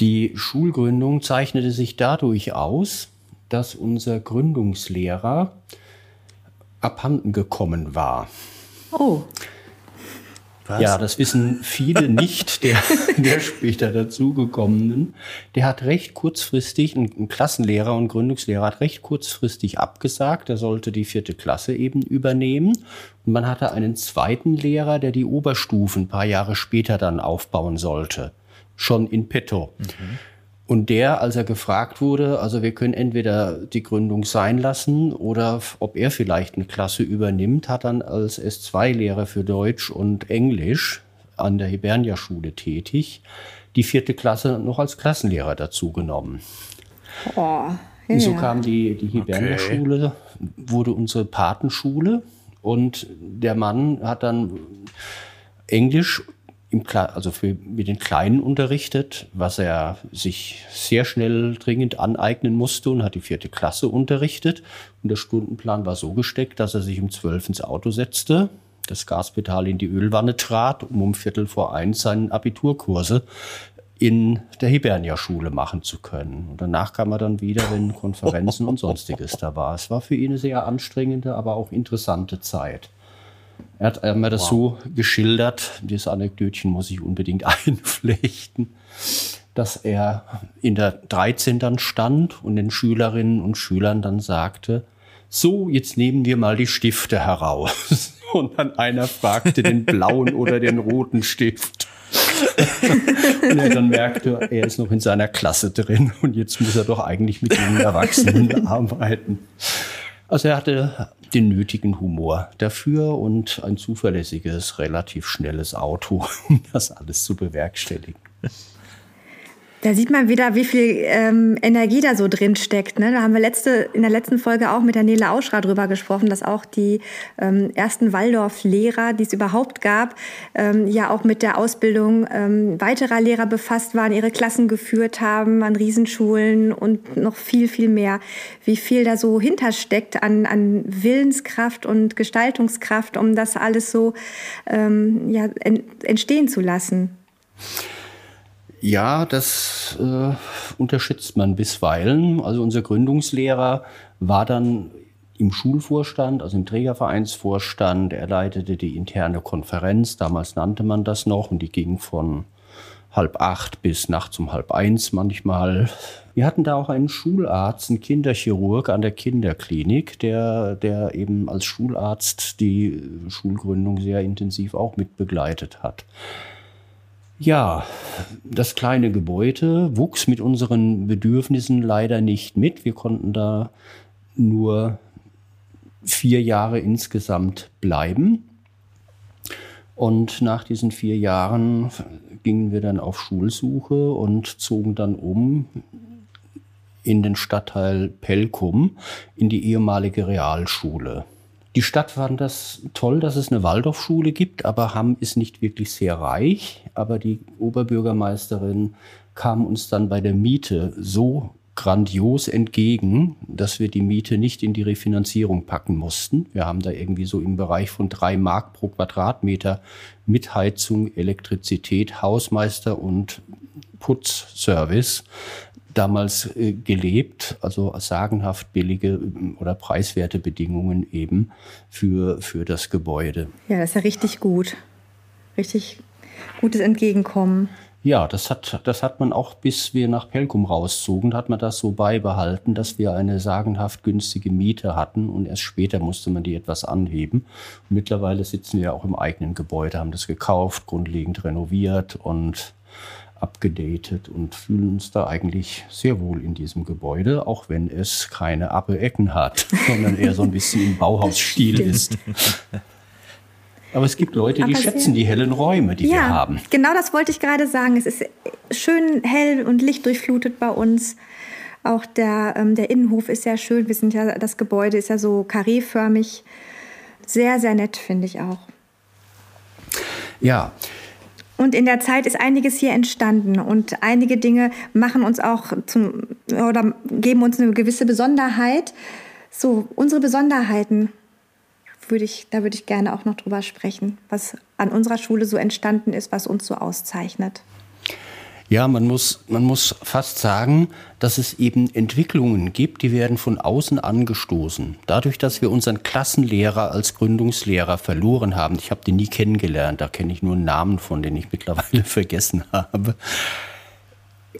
S4: die Schulgründung zeichnete sich dadurch aus, dass unser Gründungslehrer abhanden gekommen war.
S2: Oh,
S4: Was? Ja, das wissen viele nicht, der, der später dazugekommenen. Der hat recht kurzfristig, ein Klassenlehrer und Gründungslehrer hat recht kurzfristig abgesagt. Er sollte die vierte Klasse eben übernehmen. Und man hatte einen zweiten Lehrer, der die Oberstufen ein paar Jahre später dann aufbauen sollte. Schon in petto. Mhm. Und der, als er gefragt wurde, also wir können entweder die Gründung sein lassen oder ob er vielleicht eine Klasse übernimmt, hat dann als S2-Lehrer für Deutsch und Englisch an der Hibernia-Schule tätig, die vierte Klasse noch als Klassenlehrer dazu genommen. Oh, ja. Und so kam die, die Hibernia-Schule, okay. wurde unsere Patenschule und der Mann hat dann Englisch also für, mit den Kleinen unterrichtet, was er sich sehr schnell dringend aneignen musste und hat die vierte Klasse unterrichtet. Und der Stundenplan war so gesteckt, dass er sich um zwölf ins Auto setzte, das Gaspedal in die Ölwanne trat, um um Viertel vor eins seinen Abiturkurse in der Hibernia-Schule machen zu können. Und danach kam er dann wieder, wenn Konferenzen und sonstiges da war. Es war für ihn eine sehr anstrengende, aber auch interessante Zeit. Er hat mir das wow. so geschildert, dieses Anekdötchen muss ich unbedingt einflechten, dass er in der 13 dann stand und den Schülerinnen und Schülern dann sagte, so, jetzt nehmen wir mal die Stifte heraus. Und dann einer fragte den blauen oder den roten Stift. und er dann merkte, er ist noch in seiner Klasse drin und jetzt muss er doch eigentlich mit den Erwachsenen arbeiten. Also er hatte den nötigen Humor dafür und ein zuverlässiges, relativ schnelles Auto, um das alles zu bewerkstelligen.
S2: Da sieht man wieder, wie viel ähm, Energie da so drin steckt. Ne? Da haben wir letzte, in der letzten Folge auch mit der Nele Auschra drüber gesprochen, dass auch die ähm, ersten Waldorf-Lehrer, die es überhaupt gab, ähm, ja auch mit der Ausbildung ähm, weiterer Lehrer befasst waren, ihre Klassen geführt haben an Riesenschulen und noch viel, viel mehr. Wie viel da so hintersteckt an, an Willenskraft und Gestaltungskraft, um das alles so ähm, ja, entstehen zu lassen.
S4: Ja, das äh, unterschätzt man bisweilen. Also unser Gründungslehrer war dann im Schulvorstand, also im Trägervereinsvorstand. Er leitete die interne Konferenz, damals nannte man das noch, und die ging von halb acht bis nachts um halb eins manchmal. Wir hatten da auch einen Schularzt, einen Kinderchirurg an der Kinderklinik, der, der eben als Schularzt die Schulgründung sehr intensiv auch mit begleitet hat. Ja, das kleine Gebäude wuchs mit unseren Bedürfnissen leider nicht mit. Wir konnten da nur vier Jahre insgesamt bleiben. Und nach diesen vier Jahren gingen wir dann auf Schulsuche und zogen dann um in den Stadtteil Pelkum in die ehemalige Realschule. Die Stadt fand das toll, dass es eine Waldorfschule gibt, aber Hamm ist nicht wirklich sehr reich. Aber die Oberbürgermeisterin kam uns dann bei der Miete so grandios entgegen, dass wir die Miete nicht in die Refinanzierung packen mussten. Wir haben da irgendwie so im Bereich von drei Mark pro Quadratmeter mit Heizung, Elektrizität, Hausmeister und Putzservice damals äh, gelebt, also sagenhaft billige äh, oder preiswerte Bedingungen eben für, für das Gebäude.
S2: Ja, das ist ja richtig gut. Richtig gutes Entgegenkommen.
S4: Ja, das hat, das hat man auch, bis wir nach Pelkum rauszogen, hat man das so beibehalten, dass wir eine sagenhaft günstige Miete hatten und erst später musste man die etwas anheben. Und mittlerweile sitzen wir auch im eigenen Gebäude, haben das gekauft, grundlegend renoviert und abgedatet und fühlen uns da eigentlich sehr wohl in diesem Gebäude, auch wenn es keine Appe-Ecken hat, sondern eher so ein bisschen im Bauhausstil ist. Aber es gibt Leute, die Aber schätzen die hellen Räume, die ja, wir haben.
S2: Genau das wollte ich gerade sagen. Es ist schön hell und lichtdurchflutet bei uns. Auch der, ähm, der Innenhof ist sehr schön. Wir sind ja, das Gebäude ist ja so kareeförmig. Sehr, sehr nett, finde ich auch.
S4: Ja,
S2: und in der Zeit ist einiges hier entstanden und einige Dinge machen uns auch zum oder geben uns eine gewisse Besonderheit. So, unsere Besonderheiten würde ich, da würde ich gerne auch noch drüber sprechen, was an unserer Schule so entstanden ist, was uns so auszeichnet.
S4: Ja, man muss, man muss fast sagen, dass es eben Entwicklungen gibt, die werden von außen angestoßen. Dadurch, dass wir unseren Klassenlehrer als Gründungslehrer verloren haben, ich habe den nie kennengelernt, da kenne ich nur einen Namen von, den ich mittlerweile vergessen habe,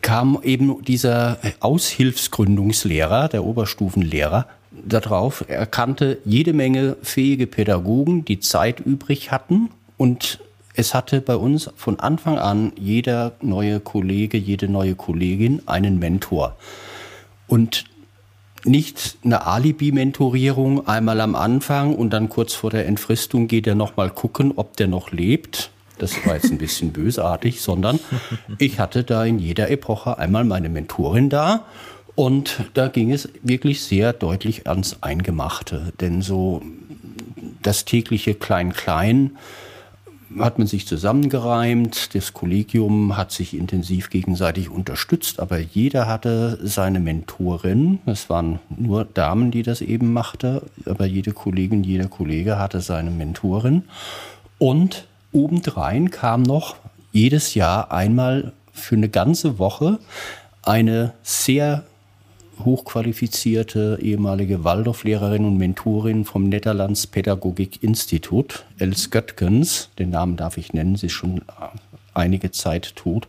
S4: kam eben dieser Aushilfsgründungslehrer, der Oberstufenlehrer, darauf. Er kannte jede Menge fähige Pädagogen, die Zeit übrig hatten und es hatte bei uns von Anfang an jeder neue Kollege, jede neue Kollegin einen Mentor. Und nicht eine Alibi-Mentorierung einmal am Anfang und dann kurz vor der Entfristung geht er nochmal gucken, ob der noch lebt. Das war jetzt ein bisschen bösartig, sondern ich hatte da in jeder Epoche einmal meine Mentorin da und da ging es wirklich sehr deutlich ans Eingemachte. Denn so das tägliche Klein-Klein, hat man sich zusammengereimt, das Kollegium hat sich intensiv gegenseitig unterstützt, aber jeder hatte seine Mentorin. Es waren nur Damen, die das eben machte, aber jede Kollegin, jeder Kollege hatte seine Mentorin. Und obendrein kam noch jedes Jahr einmal für eine ganze Woche eine sehr hochqualifizierte ehemalige Waldorflehrerin und Mentorin vom Netherlands Pädagogik Institut, Els Göttgens, den Namen darf ich nennen, sie ist schon einige Zeit tot,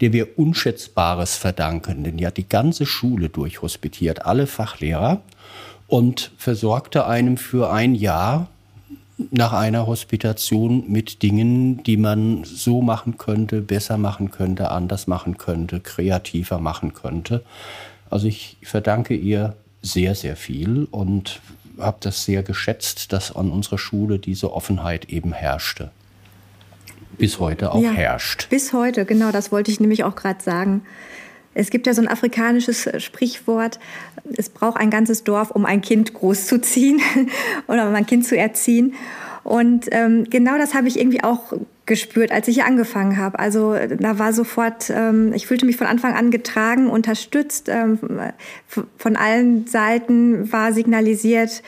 S4: der wir Unschätzbares verdanken, denn die hat die ganze Schule durchhospitiert, alle Fachlehrer und versorgte einem für ein Jahr nach einer Hospitation mit Dingen, die man so machen könnte, besser machen könnte, anders machen könnte, kreativer machen könnte. Also ich verdanke ihr sehr, sehr viel und habe das sehr geschätzt, dass an unserer Schule diese Offenheit eben herrschte. Bis heute auch ja, herrscht.
S2: Bis heute, genau, das wollte ich nämlich auch gerade sagen. Es gibt ja so ein afrikanisches Sprichwort, es braucht ein ganzes Dorf, um ein Kind großzuziehen oder um ein Kind zu erziehen. Und ähm, genau das habe ich irgendwie auch gespürt, als ich hier angefangen habe. Also da war sofort, ähm, ich fühlte mich von Anfang an getragen, unterstützt. Ähm, von allen Seiten war signalisiert,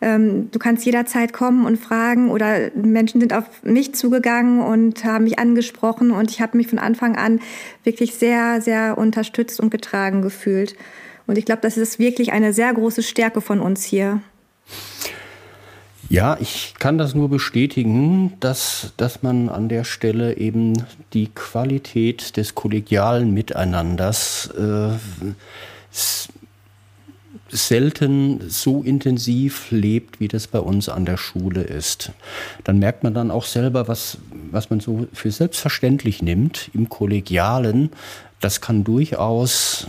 S2: ähm, du kannst jederzeit kommen und fragen oder Menschen sind auf mich zugegangen und haben mich angesprochen und ich habe mich von Anfang an wirklich sehr, sehr unterstützt und getragen gefühlt. Und ich glaube, das ist wirklich eine sehr große Stärke von uns hier.
S4: Ja, ich kann das nur bestätigen, dass, dass man an der Stelle eben die Qualität des kollegialen Miteinanders äh, selten so intensiv lebt, wie das bei uns an der Schule ist. Dann merkt man dann auch selber, was, was man so für selbstverständlich nimmt im Kollegialen. Das kann durchaus,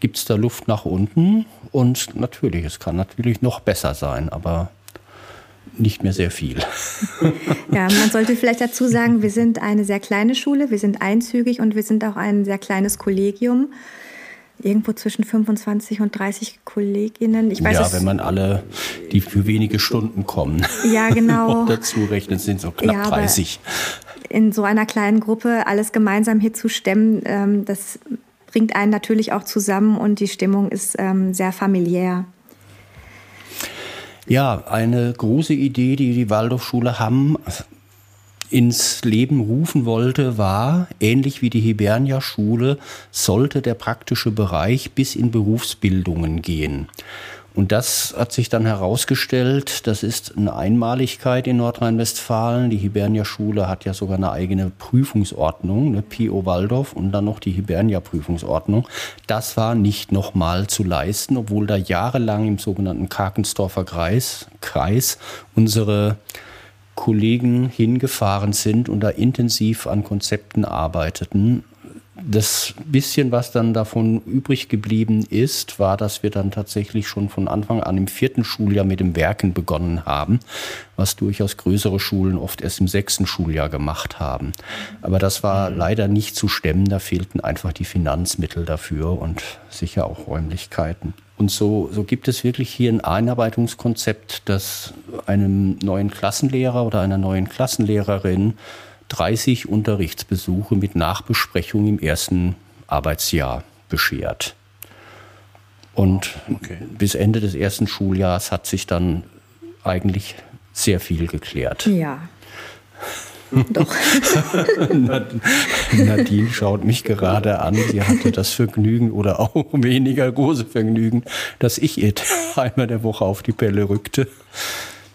S4: gibt es da Luft nach unten und natürlich, es kann natürlich noch besser sein, aber nicht mehr sehr viel.
S2: Ja, man sollte vielleicht dazu sagen, wir sind eine sehr kleine Schule, wir sind einzügig und wir sind auch ein sehr kleines Kollegium. Irgendwo zwischen 25 und 30 Kolleginnen.
S4: Ich weiß, ja, wenn man alle, die für wenige Stunden kommen,
S2: ja, genau.
S4: dazu rechnet, sind so knapp ja, 30.
S2: In so einer kleinen Gruppe alles gemeinsam hier zu stemmen, ähm, das bringt einen natürlich auch zusammen und die Stimmung ist ähm, sehr familiär.
S4: Ja, eine große Idee, die die Waldorfschule Hamm ins Leben rufen wollte, war, ähnlich wie die Hibernia-Schule, sollte der praktische Bereich bis in Berufsbildungen gehen. Und das hat sich dann herausgestellt, das ist eine Einmaligkeit in Nordrhein-Westfalen. Die Hibernia-Schule hat ja sogar eine eigene Prüfungsordnung, eine PO Waldorf und dann noch die Hibernia-Prüfungsordnung. Das war nicht nochmal zu leisten, obwohl da jahrelang im sogenannten Karkensdorfer Kreis, Kreis unsere Kollegen hingefahren sind und da intensiv an Konzepten arbeiteten das bisschen, was dann davon übrig geblieben ist, war, dass wir dann tatsächlich schon von Anfang an im vierten Schuljahr mit dem Werken begonnen haben, was durchaus größere Schulen oft erst im sechsten Schuljahr gemacht haben. Aber das war mhm. leider nicht zu stemmen, da fehlten einfach die Finanzmittel dafür und sicher auch Räumlichkeiten. Und so, so gibt es wirklich hier ein Einarbeitungskonzept, das einem neuen Klassenlehrer oder einer neuen Klassenlehrerin 30 Unterrichtsbesuche mit Nachbesprechung im ersten Arbeitsjahr beschert. Und okay. bis Ende des ersten Schuljahrs hat sich dann eigentlich sehr viel geklärt.
S2: Ja. Doch.
S4: Nadine schaut mich gerade an. Sie hatte das Vergnügen oder auch weniger große Vergnügen, dass ich ihr einmal der Woche auf die Pelle rückte.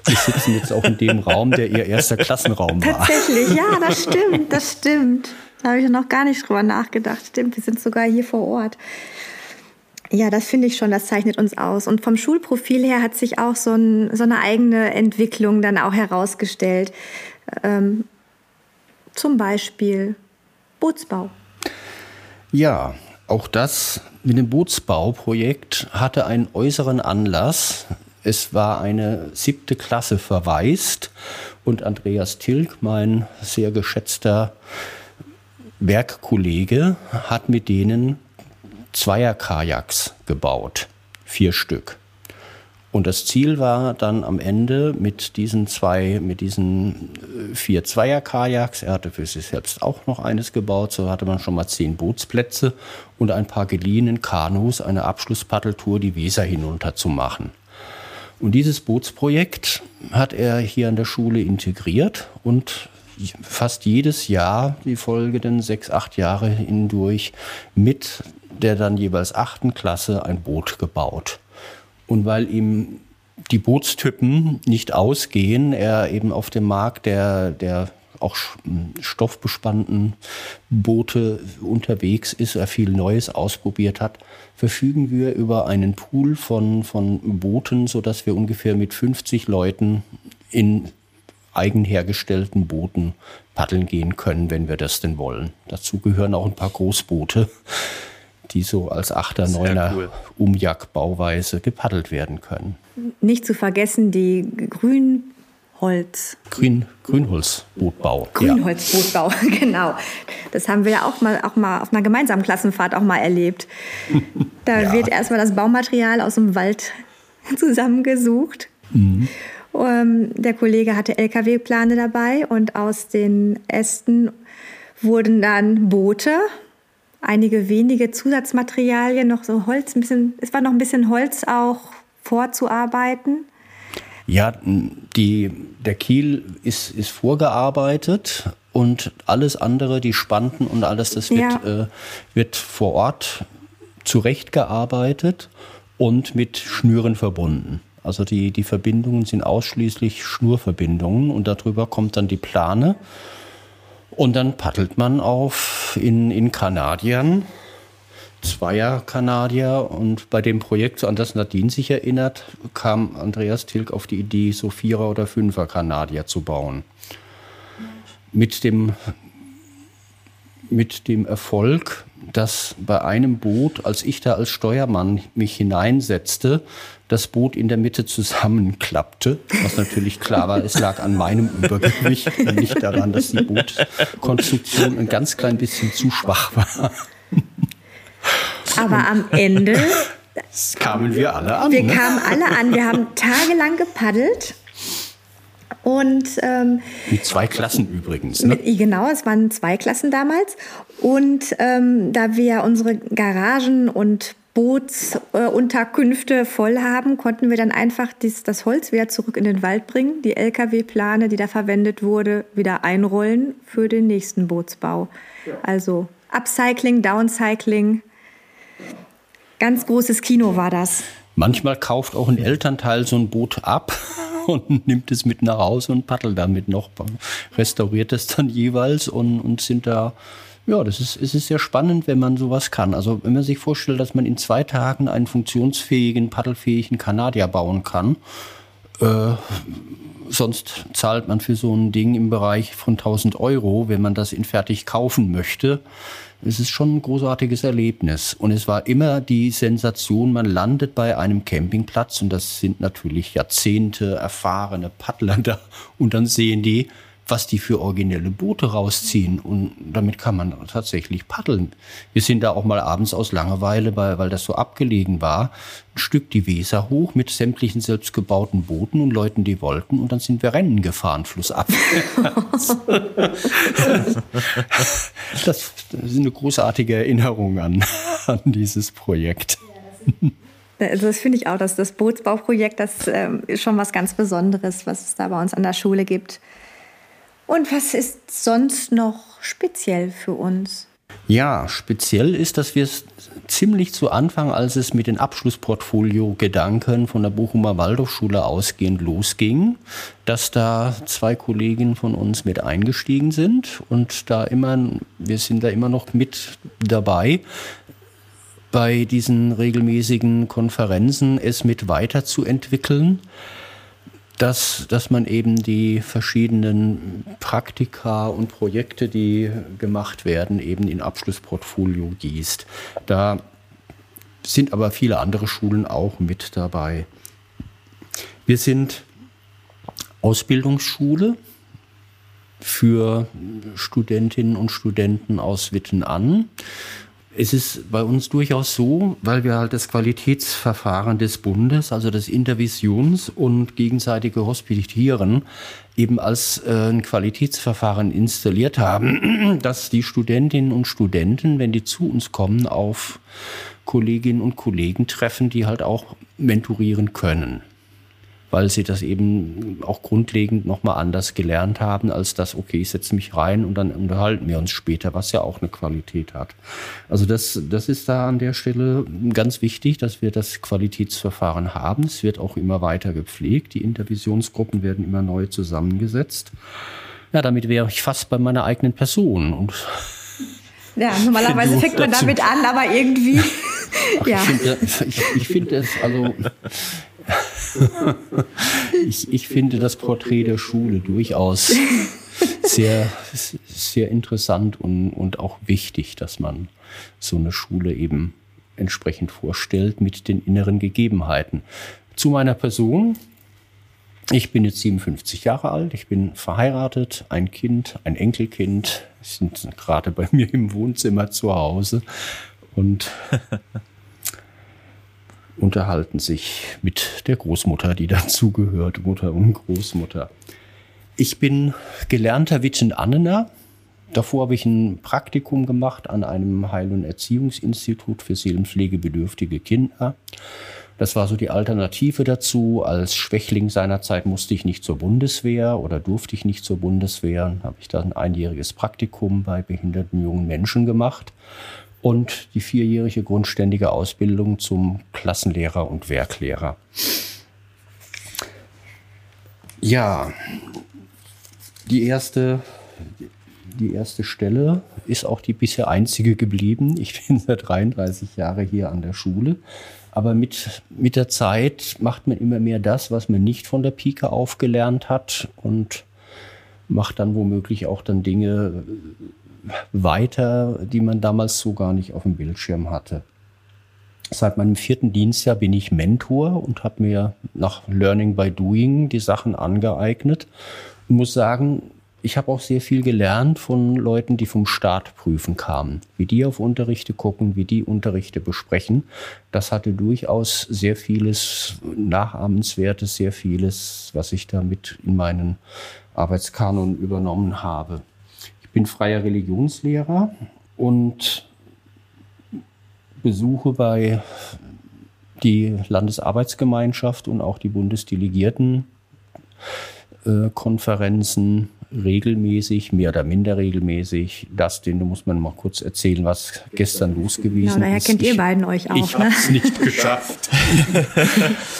S4: Wir sitzen jetzt auch in dem Raum, der ihr erster Klassenraum war.
S2: Tatsächlich, ja, das stimmt, das stimmt. Da habe ich noch gar nicht drüber nachgedacht. Stimmt, wir sind sogar hier vor Ort. Ja, das finde ich schon, das zeichnet uns aus. Und vom Schulprofil her hat sich auch so, ein, so eine eigene Entwicklung dann auch herausgestellt. Ähm, zum Beispiel Bootsbau.
S4: Ja, auch das mit dem Bootsbauprojekt hatte einen äußeren Anlass. Es war eine siebte Klasse verwaist und Andreas Tilg, mein sehr geschätzter Werkkollege, hat mit denen Zweier-Kajaks gebaut. Vier Stück. Und das Ziel war dann am Ende mit diesen zwei, mit diesen äh, vier Zweier-Kajaks, er hatte für sich selbst auch noch eines gebaut, so hatte man schon mal zehn Bootsplätze und ein paar geliehenen Kanus, eine Abschlusspaddeltour die Weser hinunter zu machen. Und dieses Bootsprojekt hat er hier an der Schule integriert und fast jedes Jahr, die folgenden sechs, acht Jahre hindurch, mit der dann jeweils achten Klasse ein Boot gebaut. Und weil ihm die Bootstypen nicht ausgehen, er eben auf dem Markt der, der auch stoffbespannten Boote unterwegs ist, er viel Neues ausprobiert hat, verfügen wir über einen Pool von, von Booten, sodass wir ungefähr mit 50 Leuten in eigen hergestellten Booten paddeln gehen können, wenn wir das denn wollen. Dazu gehören auch ein paar Großboote die so als Achter, Neuner cool. Umjagdbauweise gepaddelt werden können.
S2: Nicht zu vergessen die Grünholz.
S4: Grün, Grünholzbootbau.
S2: Grünholzbootbau, ja. genau. Das haben wir ja auch mal, auch mal auf einer gemeinsamen Klassenfahrt auch mal erlebt. Da ja. wird erstmal das Baumaterial aus dem Wald zusammengesucht. Mhm. Um, ähm, der Kollege hatte LKW-Plane dabei und aus den Ästen wurden dann Boote einige wenige Zusatzmaterialien, noch so Holz, ein bisschen, es war noch ein bisschen Holz auch vorzuarbeiten.
S4: Ja, die, der Kiel ist, ist vorgearbeitet und alles andere, die Spanten und alles, das wird, ja. äh, wird vor Ort zurechtgearbeitet und mit Schnüren verbunden. Also die, die Verbindungen sind ausschließlich Schnurverbindungen und darüber kommt dann die Plane. Und dann paddelt man auf in, in Kanadiern, Zweier Kanadier. Und bei dem Projekt, an das Nadine sich erinnert, kam Andreas Tilg auf die Idee, so Vierer- oder Fünfer Kanadier zu bauen. Mit dem, mit dem Erfolg, dass bei einem Boot, als ich da als Steuermann mich hineinsetzte, das Boot in der Mitte zusammenklappte, was natürlich klar war, es lag an meinem Übergewicht und nicht daran, dass die Bootkonstruktion ein ganz klein bisschen zu schwach war.
S2: Aber am Ende
S4: kamen wir alle an.
S2: Wir ne? kamen alle an. Wir haben tagelang gepaddelt. Und, ähm,
S4: mit zwei Klassen übrigens. Ne?
S2: Mit, genau, es waren zwei Klassen damals. Und ähm, da wir unsere Garagen und Bootsunterkünfte äh, voll haben, konnten wir dann einfach dies, das Holz wieder zurück in den Wald bringen, die Lkw-Plane, die da verwendet wurde, wieder einrollen für den nächsten Bootsbau. Ja. Also Upcycling, Downcycling, ganz großes Kino war das.
S4: Manchmal kauft auch ein Elternteil so ein Boot ab und nimmt es mit nach Hause und paddelt damit noch, restauriert es dann jeweils und, und sind da ja, das ist, es ist sehr spannend, wenn man sowas kann. Also wenn man sich vorstellt, dass man in zwei Tagen einen funktionsfähigen, paddelfähigen Kanadier bauen kann, äh, sonst zahlt man für so ein Ding im Bereich von 1000 Euro, wenn man das in fertig kaufen möchte. Es ist schon ein großartiges Erlebnis. Und es war immer die Sensation, man landet bei einem Campingplatz und das sind natürlich Jahrzehnte erfahrene Paddler da und dann sehen die, was die für originelle Boote rausziehen. Und damit kann man tatsächlich paddeln. Wir sind da auch mal abends aus Langeweile, weil, weil das so abgelegen war, ein Stück die Weser hoch mit sämtlichen selbstgebauten Booten und Leuten, die wollten. Und dann sind wir Rennen gefahren, flussabwärts. das, ist eine großartige Erinnerung an, an dieses Projekt.
S2: Also das finde ich auch, dass das Bootsbauprojekt, das ähm, ist schon was ganz Besonderes, was es da bei uns an der Schule gibt. Und was ist sonst noch speziell für uns?
S4: Ja, speziell ist, dass wir es ziemlich zu Anfang, als es mit den Abschlussportfolio-Gedanken von der Bochumer Waldorfschule ausgehend losging, dass da zwei Kolleginnen von uns mit eingestiegen sind und da immer, wir sind da immer noch mit dabei, bei diesen regelmäßigen Konferenzen es mit weiterzuentwickeln dass, dass man eben die verschiedenen Praktika und Projekte, die gemacht werden, eben in Abschlussportfolio gießt. Da sind aber viele andere Schulen auch mit dabei. Wir sind Ausbildungsschule für Studentinnen und Studenten aus Witten an es ist bei uns durchaus so, weil wir halt das Qualitätsverfahren des Bundes, also das Intervisions- und gegenseitige Hospitieren, eben als äh, ein Qualitätsverfahren installiert haben, dass die Studentinnen und Studenten, wenn die zu uns kommen, auf Kolleginnen und Kollegen treffen, die halt auch mentorieren können weil sie das eben auch grundlegend nochmal anders gelernt haben, als das, okay, ich setze mich rein und dann unterhalten wir uns später, was ja auch eine Qualität hat. Also das, das ist da an der Stelle ganz wichtig, dass wir das Qualitätsverfahren haben. Es wird auch immer weiter gepflegt. Die Intervisionsgruppen werden immer neu zusammengesetzt. Ja, damit wäre ich fast bei meiner eigenen Person und
S2: ja, normalerweise fängt man damit an, aber irgendwie.
S4: Ach, ja. Ich finde, ich, ich find das, also ich, ich finde das Porträt der Schule durchaus sehr, sehr interessant und, und auch wichtig, dass man so eine Schule eben entsprechend vorstellt mit den inneren Gegebenheiten. Zu meiner Person. Ich bin jetzt 57 Jahre alt, ich bin verheiratet, ein Kind, ein Enkelkind, sind gerade bei mir im Wohnzimmer zu Hause und unterhalten sich mit der Großmutter, die dazugehört, Mutter und Großmutter. Ich bin gelernter Wittenannener. Davor habe ich ein Praktikum gemacht an einem Heil- und Erziehungsinstitut für seelenpflegebedürftige Kinder. Das war so die Alternative dazu. Als Schwächling seinerzeit musste ich nicht zur Bundeswehr oder durfte ich nicht zur Bundeswehr. Dann habe ich da ein einjähriges Praktikum bei behinderten jungen Menschen gemacht und die vierjährige grundständige Ausbildung zum Klassenlehrer und Werklehrer. Ja, die erste, die erste Stelle ist auch die bisher einzige geblieben. Ich bin seit 33 Jahren hier an der Schule. Aber mit, mit der Zeit macht man immer mehr das, was man nicht von der Pike aufgelernt hat und macht dann womöglich auch dann Dinge weiter, die man damals so gar nicht auf dem Bildschirm hatte. Seit meinem vierten Dienstjahr bin ich Mentor und habe mir nach Learning by Doing die Sachen angeeignet und muss sagen, ich habe auch sehr viel gelernt von Leuten, die vom Staat prüfen kamen, wie die auf Unterrichte gucken, wie die Unterrichte besprechen. Das hatte durchaus sehr vieles Nachahmenswertes, sehr vieles, was ich damit in meinen Arbeitskanon übernommen habe bin freier Religionslehrer und besuche bei die Landesarbeitsgemeinschaft und auch die Bundesdelegiertenkonferenzen äh, regelmäßig, mehr oder minder regelmäßig. Das, den muss man mal kurz erzählen, was gestern los gewesen
S2: genau, daher
S4: ist.
S2: kennt ihr beiden euch auch.
S4: Ich ne? habe es nicht geschafft.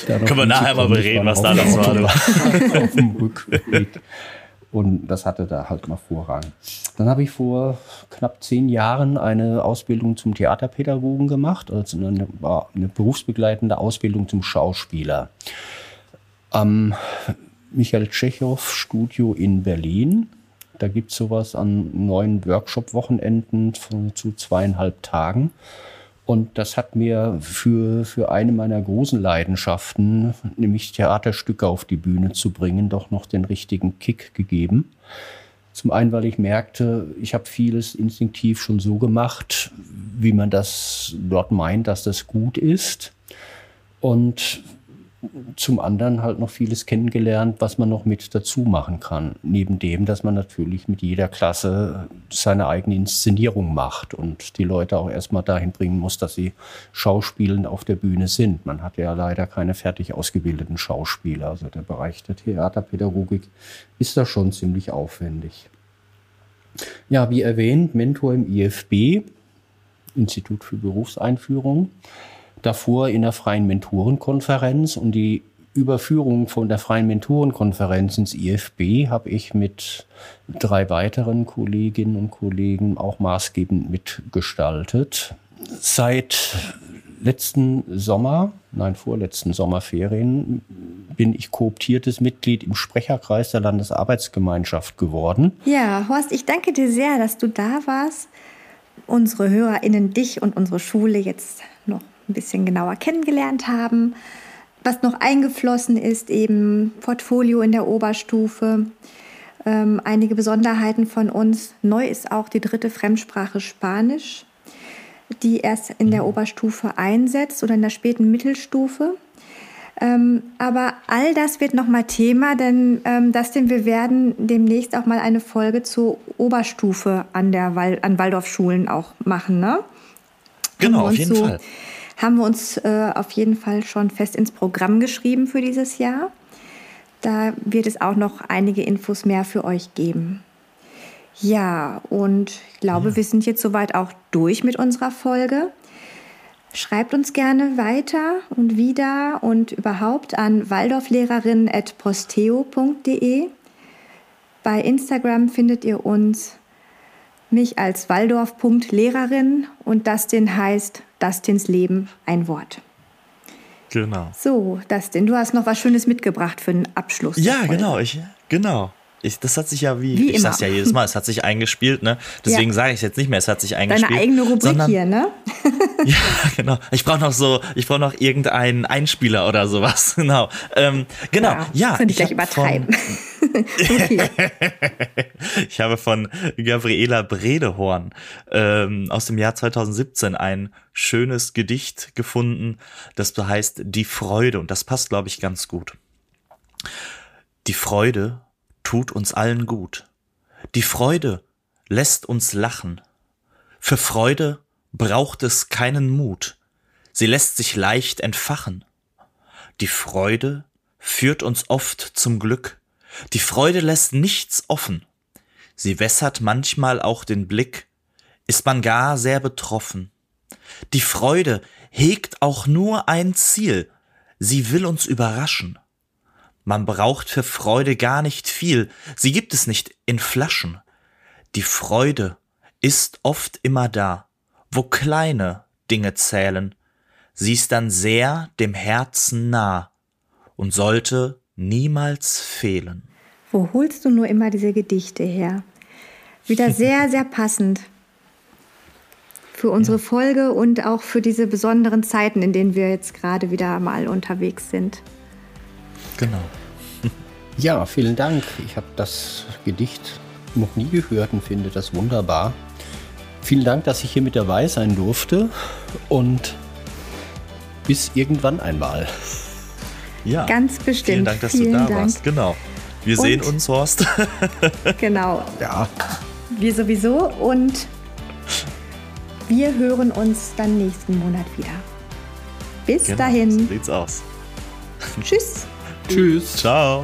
S1: Können wir nachher mal bereden, was da das war. auf dem
S4: Rückweg. Und das hatte da halt mal Vorrang. Dann habe ich vor knapp zehn Jahren eine Ausbildung zum Theaterpädagogen gemacht, also eine, eine berufsbegleitende Ausbildung zum Schauspieler. Am Michael Tschechow Studio in Berlin. Da gibt es sowas an neun Workshop-Wochenenden zu zweieinhalb Tagen. Und das hat mir für, für eine meiner großen Leidenschaften, nämlich Theaterstücke auf die Bühne zu bringen, doch noch den richtigen Kick gegeben. Zum einen, weil ich merkte, ich habe vieles instinktiv schon so gemacht, wie man das dort meint, dass das gut ist. Und zum anderen halt noch vieles kennengelernt, was man noch mit dazu machen kann. Neben dem, dass man natürlich mit jeder Klasse seine eigene Inszenierung macht und die Leute auch erstmal dahin bringen muss, dass sie schauspielend auf der Bühne sind. Man hat ja leider keine fertig ausgebildeten Schauspieler. Also der Bereich der Theaterpädagogik ist da schon ziemlich aufwendig. Ja, wie erwähnt, Mentor im IFB, Institut für Berufseinführung davor in der freien Mentorenkonferenz und die Überführung von der freien Mentorenkonferenz ins IFB habe ich mit drei weiteren Kolleginnen und Kollegen auch maßgebend mitgestaltet. Seit letzten Sommer, nein, vorletzten Sommerferien, bin ich kooptiertes Mitglied im Sprecherkreis der Landesarbeitsgemeinschaft geworden.
S2: Ja, Horst, ich danke dir sehr, dass du da warst. Unsere HörerInnen dich und unsere Schule jetzt noch ein bisschen genauer kennengelernt haben. Was noch eingeflossen ist, eben Portfolio in der Oberstufe, ähm, einige Besonderheiten von uns. Neu ist auch die dritte Fremdsprache Spanisch, die erst in der Oberstufe einsetzt oder in der späten Mittelstufe. Ähm, aber all das wird nochmal Thema, denn ähm, Dustin, wir werden demnächst auch mal eine Folge zur Oberstufe an, der Wal an Waldorfschulen auch machen, ne?
S1: Genau, auf jeden so Fall
S2: haben wir uns äh, auf jeden Fall schon fest ins Programm geschrieben für dieses Jahr. Da wird es auch noch einige Infos mehr für euch geben. Ja, und ich glaube, ja. wir sind jetzt soweit auch durch mit unserer Folge. Schreibt uns gerne weiter und wieder und überhaupt an waldorflehrerin.posteo.de. Bei Instagram findet ihr uns mich als Waldorf.lehrerin und Dustin heißt Dustins Leben ein Wort.
S1: Genau.
S2: So, Dustin, du hast noch was Schönes mitgebracht für den Abschluss.
S1: Ja, genau, ich, genau. Ich, das hat sich ja wie, wie ich immer. sag's ja jedes Mal, es hat sich eingespielt, ne? Deswegen ja. sage ich es jetzt nicht mehr, es hat sich eingespielt.
S2: Deine eigene Rubrik sondern, hier, ne?
S1: ja, genau. Ich brauche noch so, ich brauche noch irgendeinen Einspieler oder sowas. Genau. Ähm, genau. Ja. ja
S2: ich gleich übertreiben.
S1: ich habe von Gabriela Bredehorn ähm, aus dem Jahr 2017 ein schönes Gedicht gefunden, das heißt Die Freude und das passt, glaube ich, ganz gut. Die Freude tut uns allen gut. Die Freude lässt uns lachen. Für Freude braucht es keinen Mut. Sie lässt sich leicht entfachen. Die Freude führt uns oft zum Glück. Die Freude lässt nichts offen. Sie wässert manchmal auch den Blick. Ist man gar sehr betroffen. Die Freude hegt auch nur ein Ziel. Sie will uns überraschen. Man braucht für Freude gar nicht viel, sie gibt es nicht in Flaschen. Die Freude ist oft immer da, wo kleine Dinge zählen, sie ist dann sehr dem Herzen nah und sollte niemals fehlen.
S2: Wo holst du nur immer diese Gedichte her? Wieder sehr, sehr passend für unsere ja. Folge und auch für diese besonderen Zeiten, in denen wir jetzt gerade wieder mal unterwegs sind.
S1: Genau.
S4: Ja, vielen Dank. Ich habe das Gedicht noch nie gehört und finde das wunderbar. Vielen Dank, dass ich hier mit dabei sein durfte und bis irgendwann einmal.
S2: Ja, ganz bestimmt.
S1: Vielen Dank, dass vielen du da Dank. warst. Genau. Wir und, sehen uns, Horst.
S2: genau.
S1: Ja.
S2: Wir sowieso und wir hören uns dann nächsten Monat wieder. Bis genau, dahin.
S1: So sieht's aus.
S2: Tschüss.
S1: Tschüss. Ciao.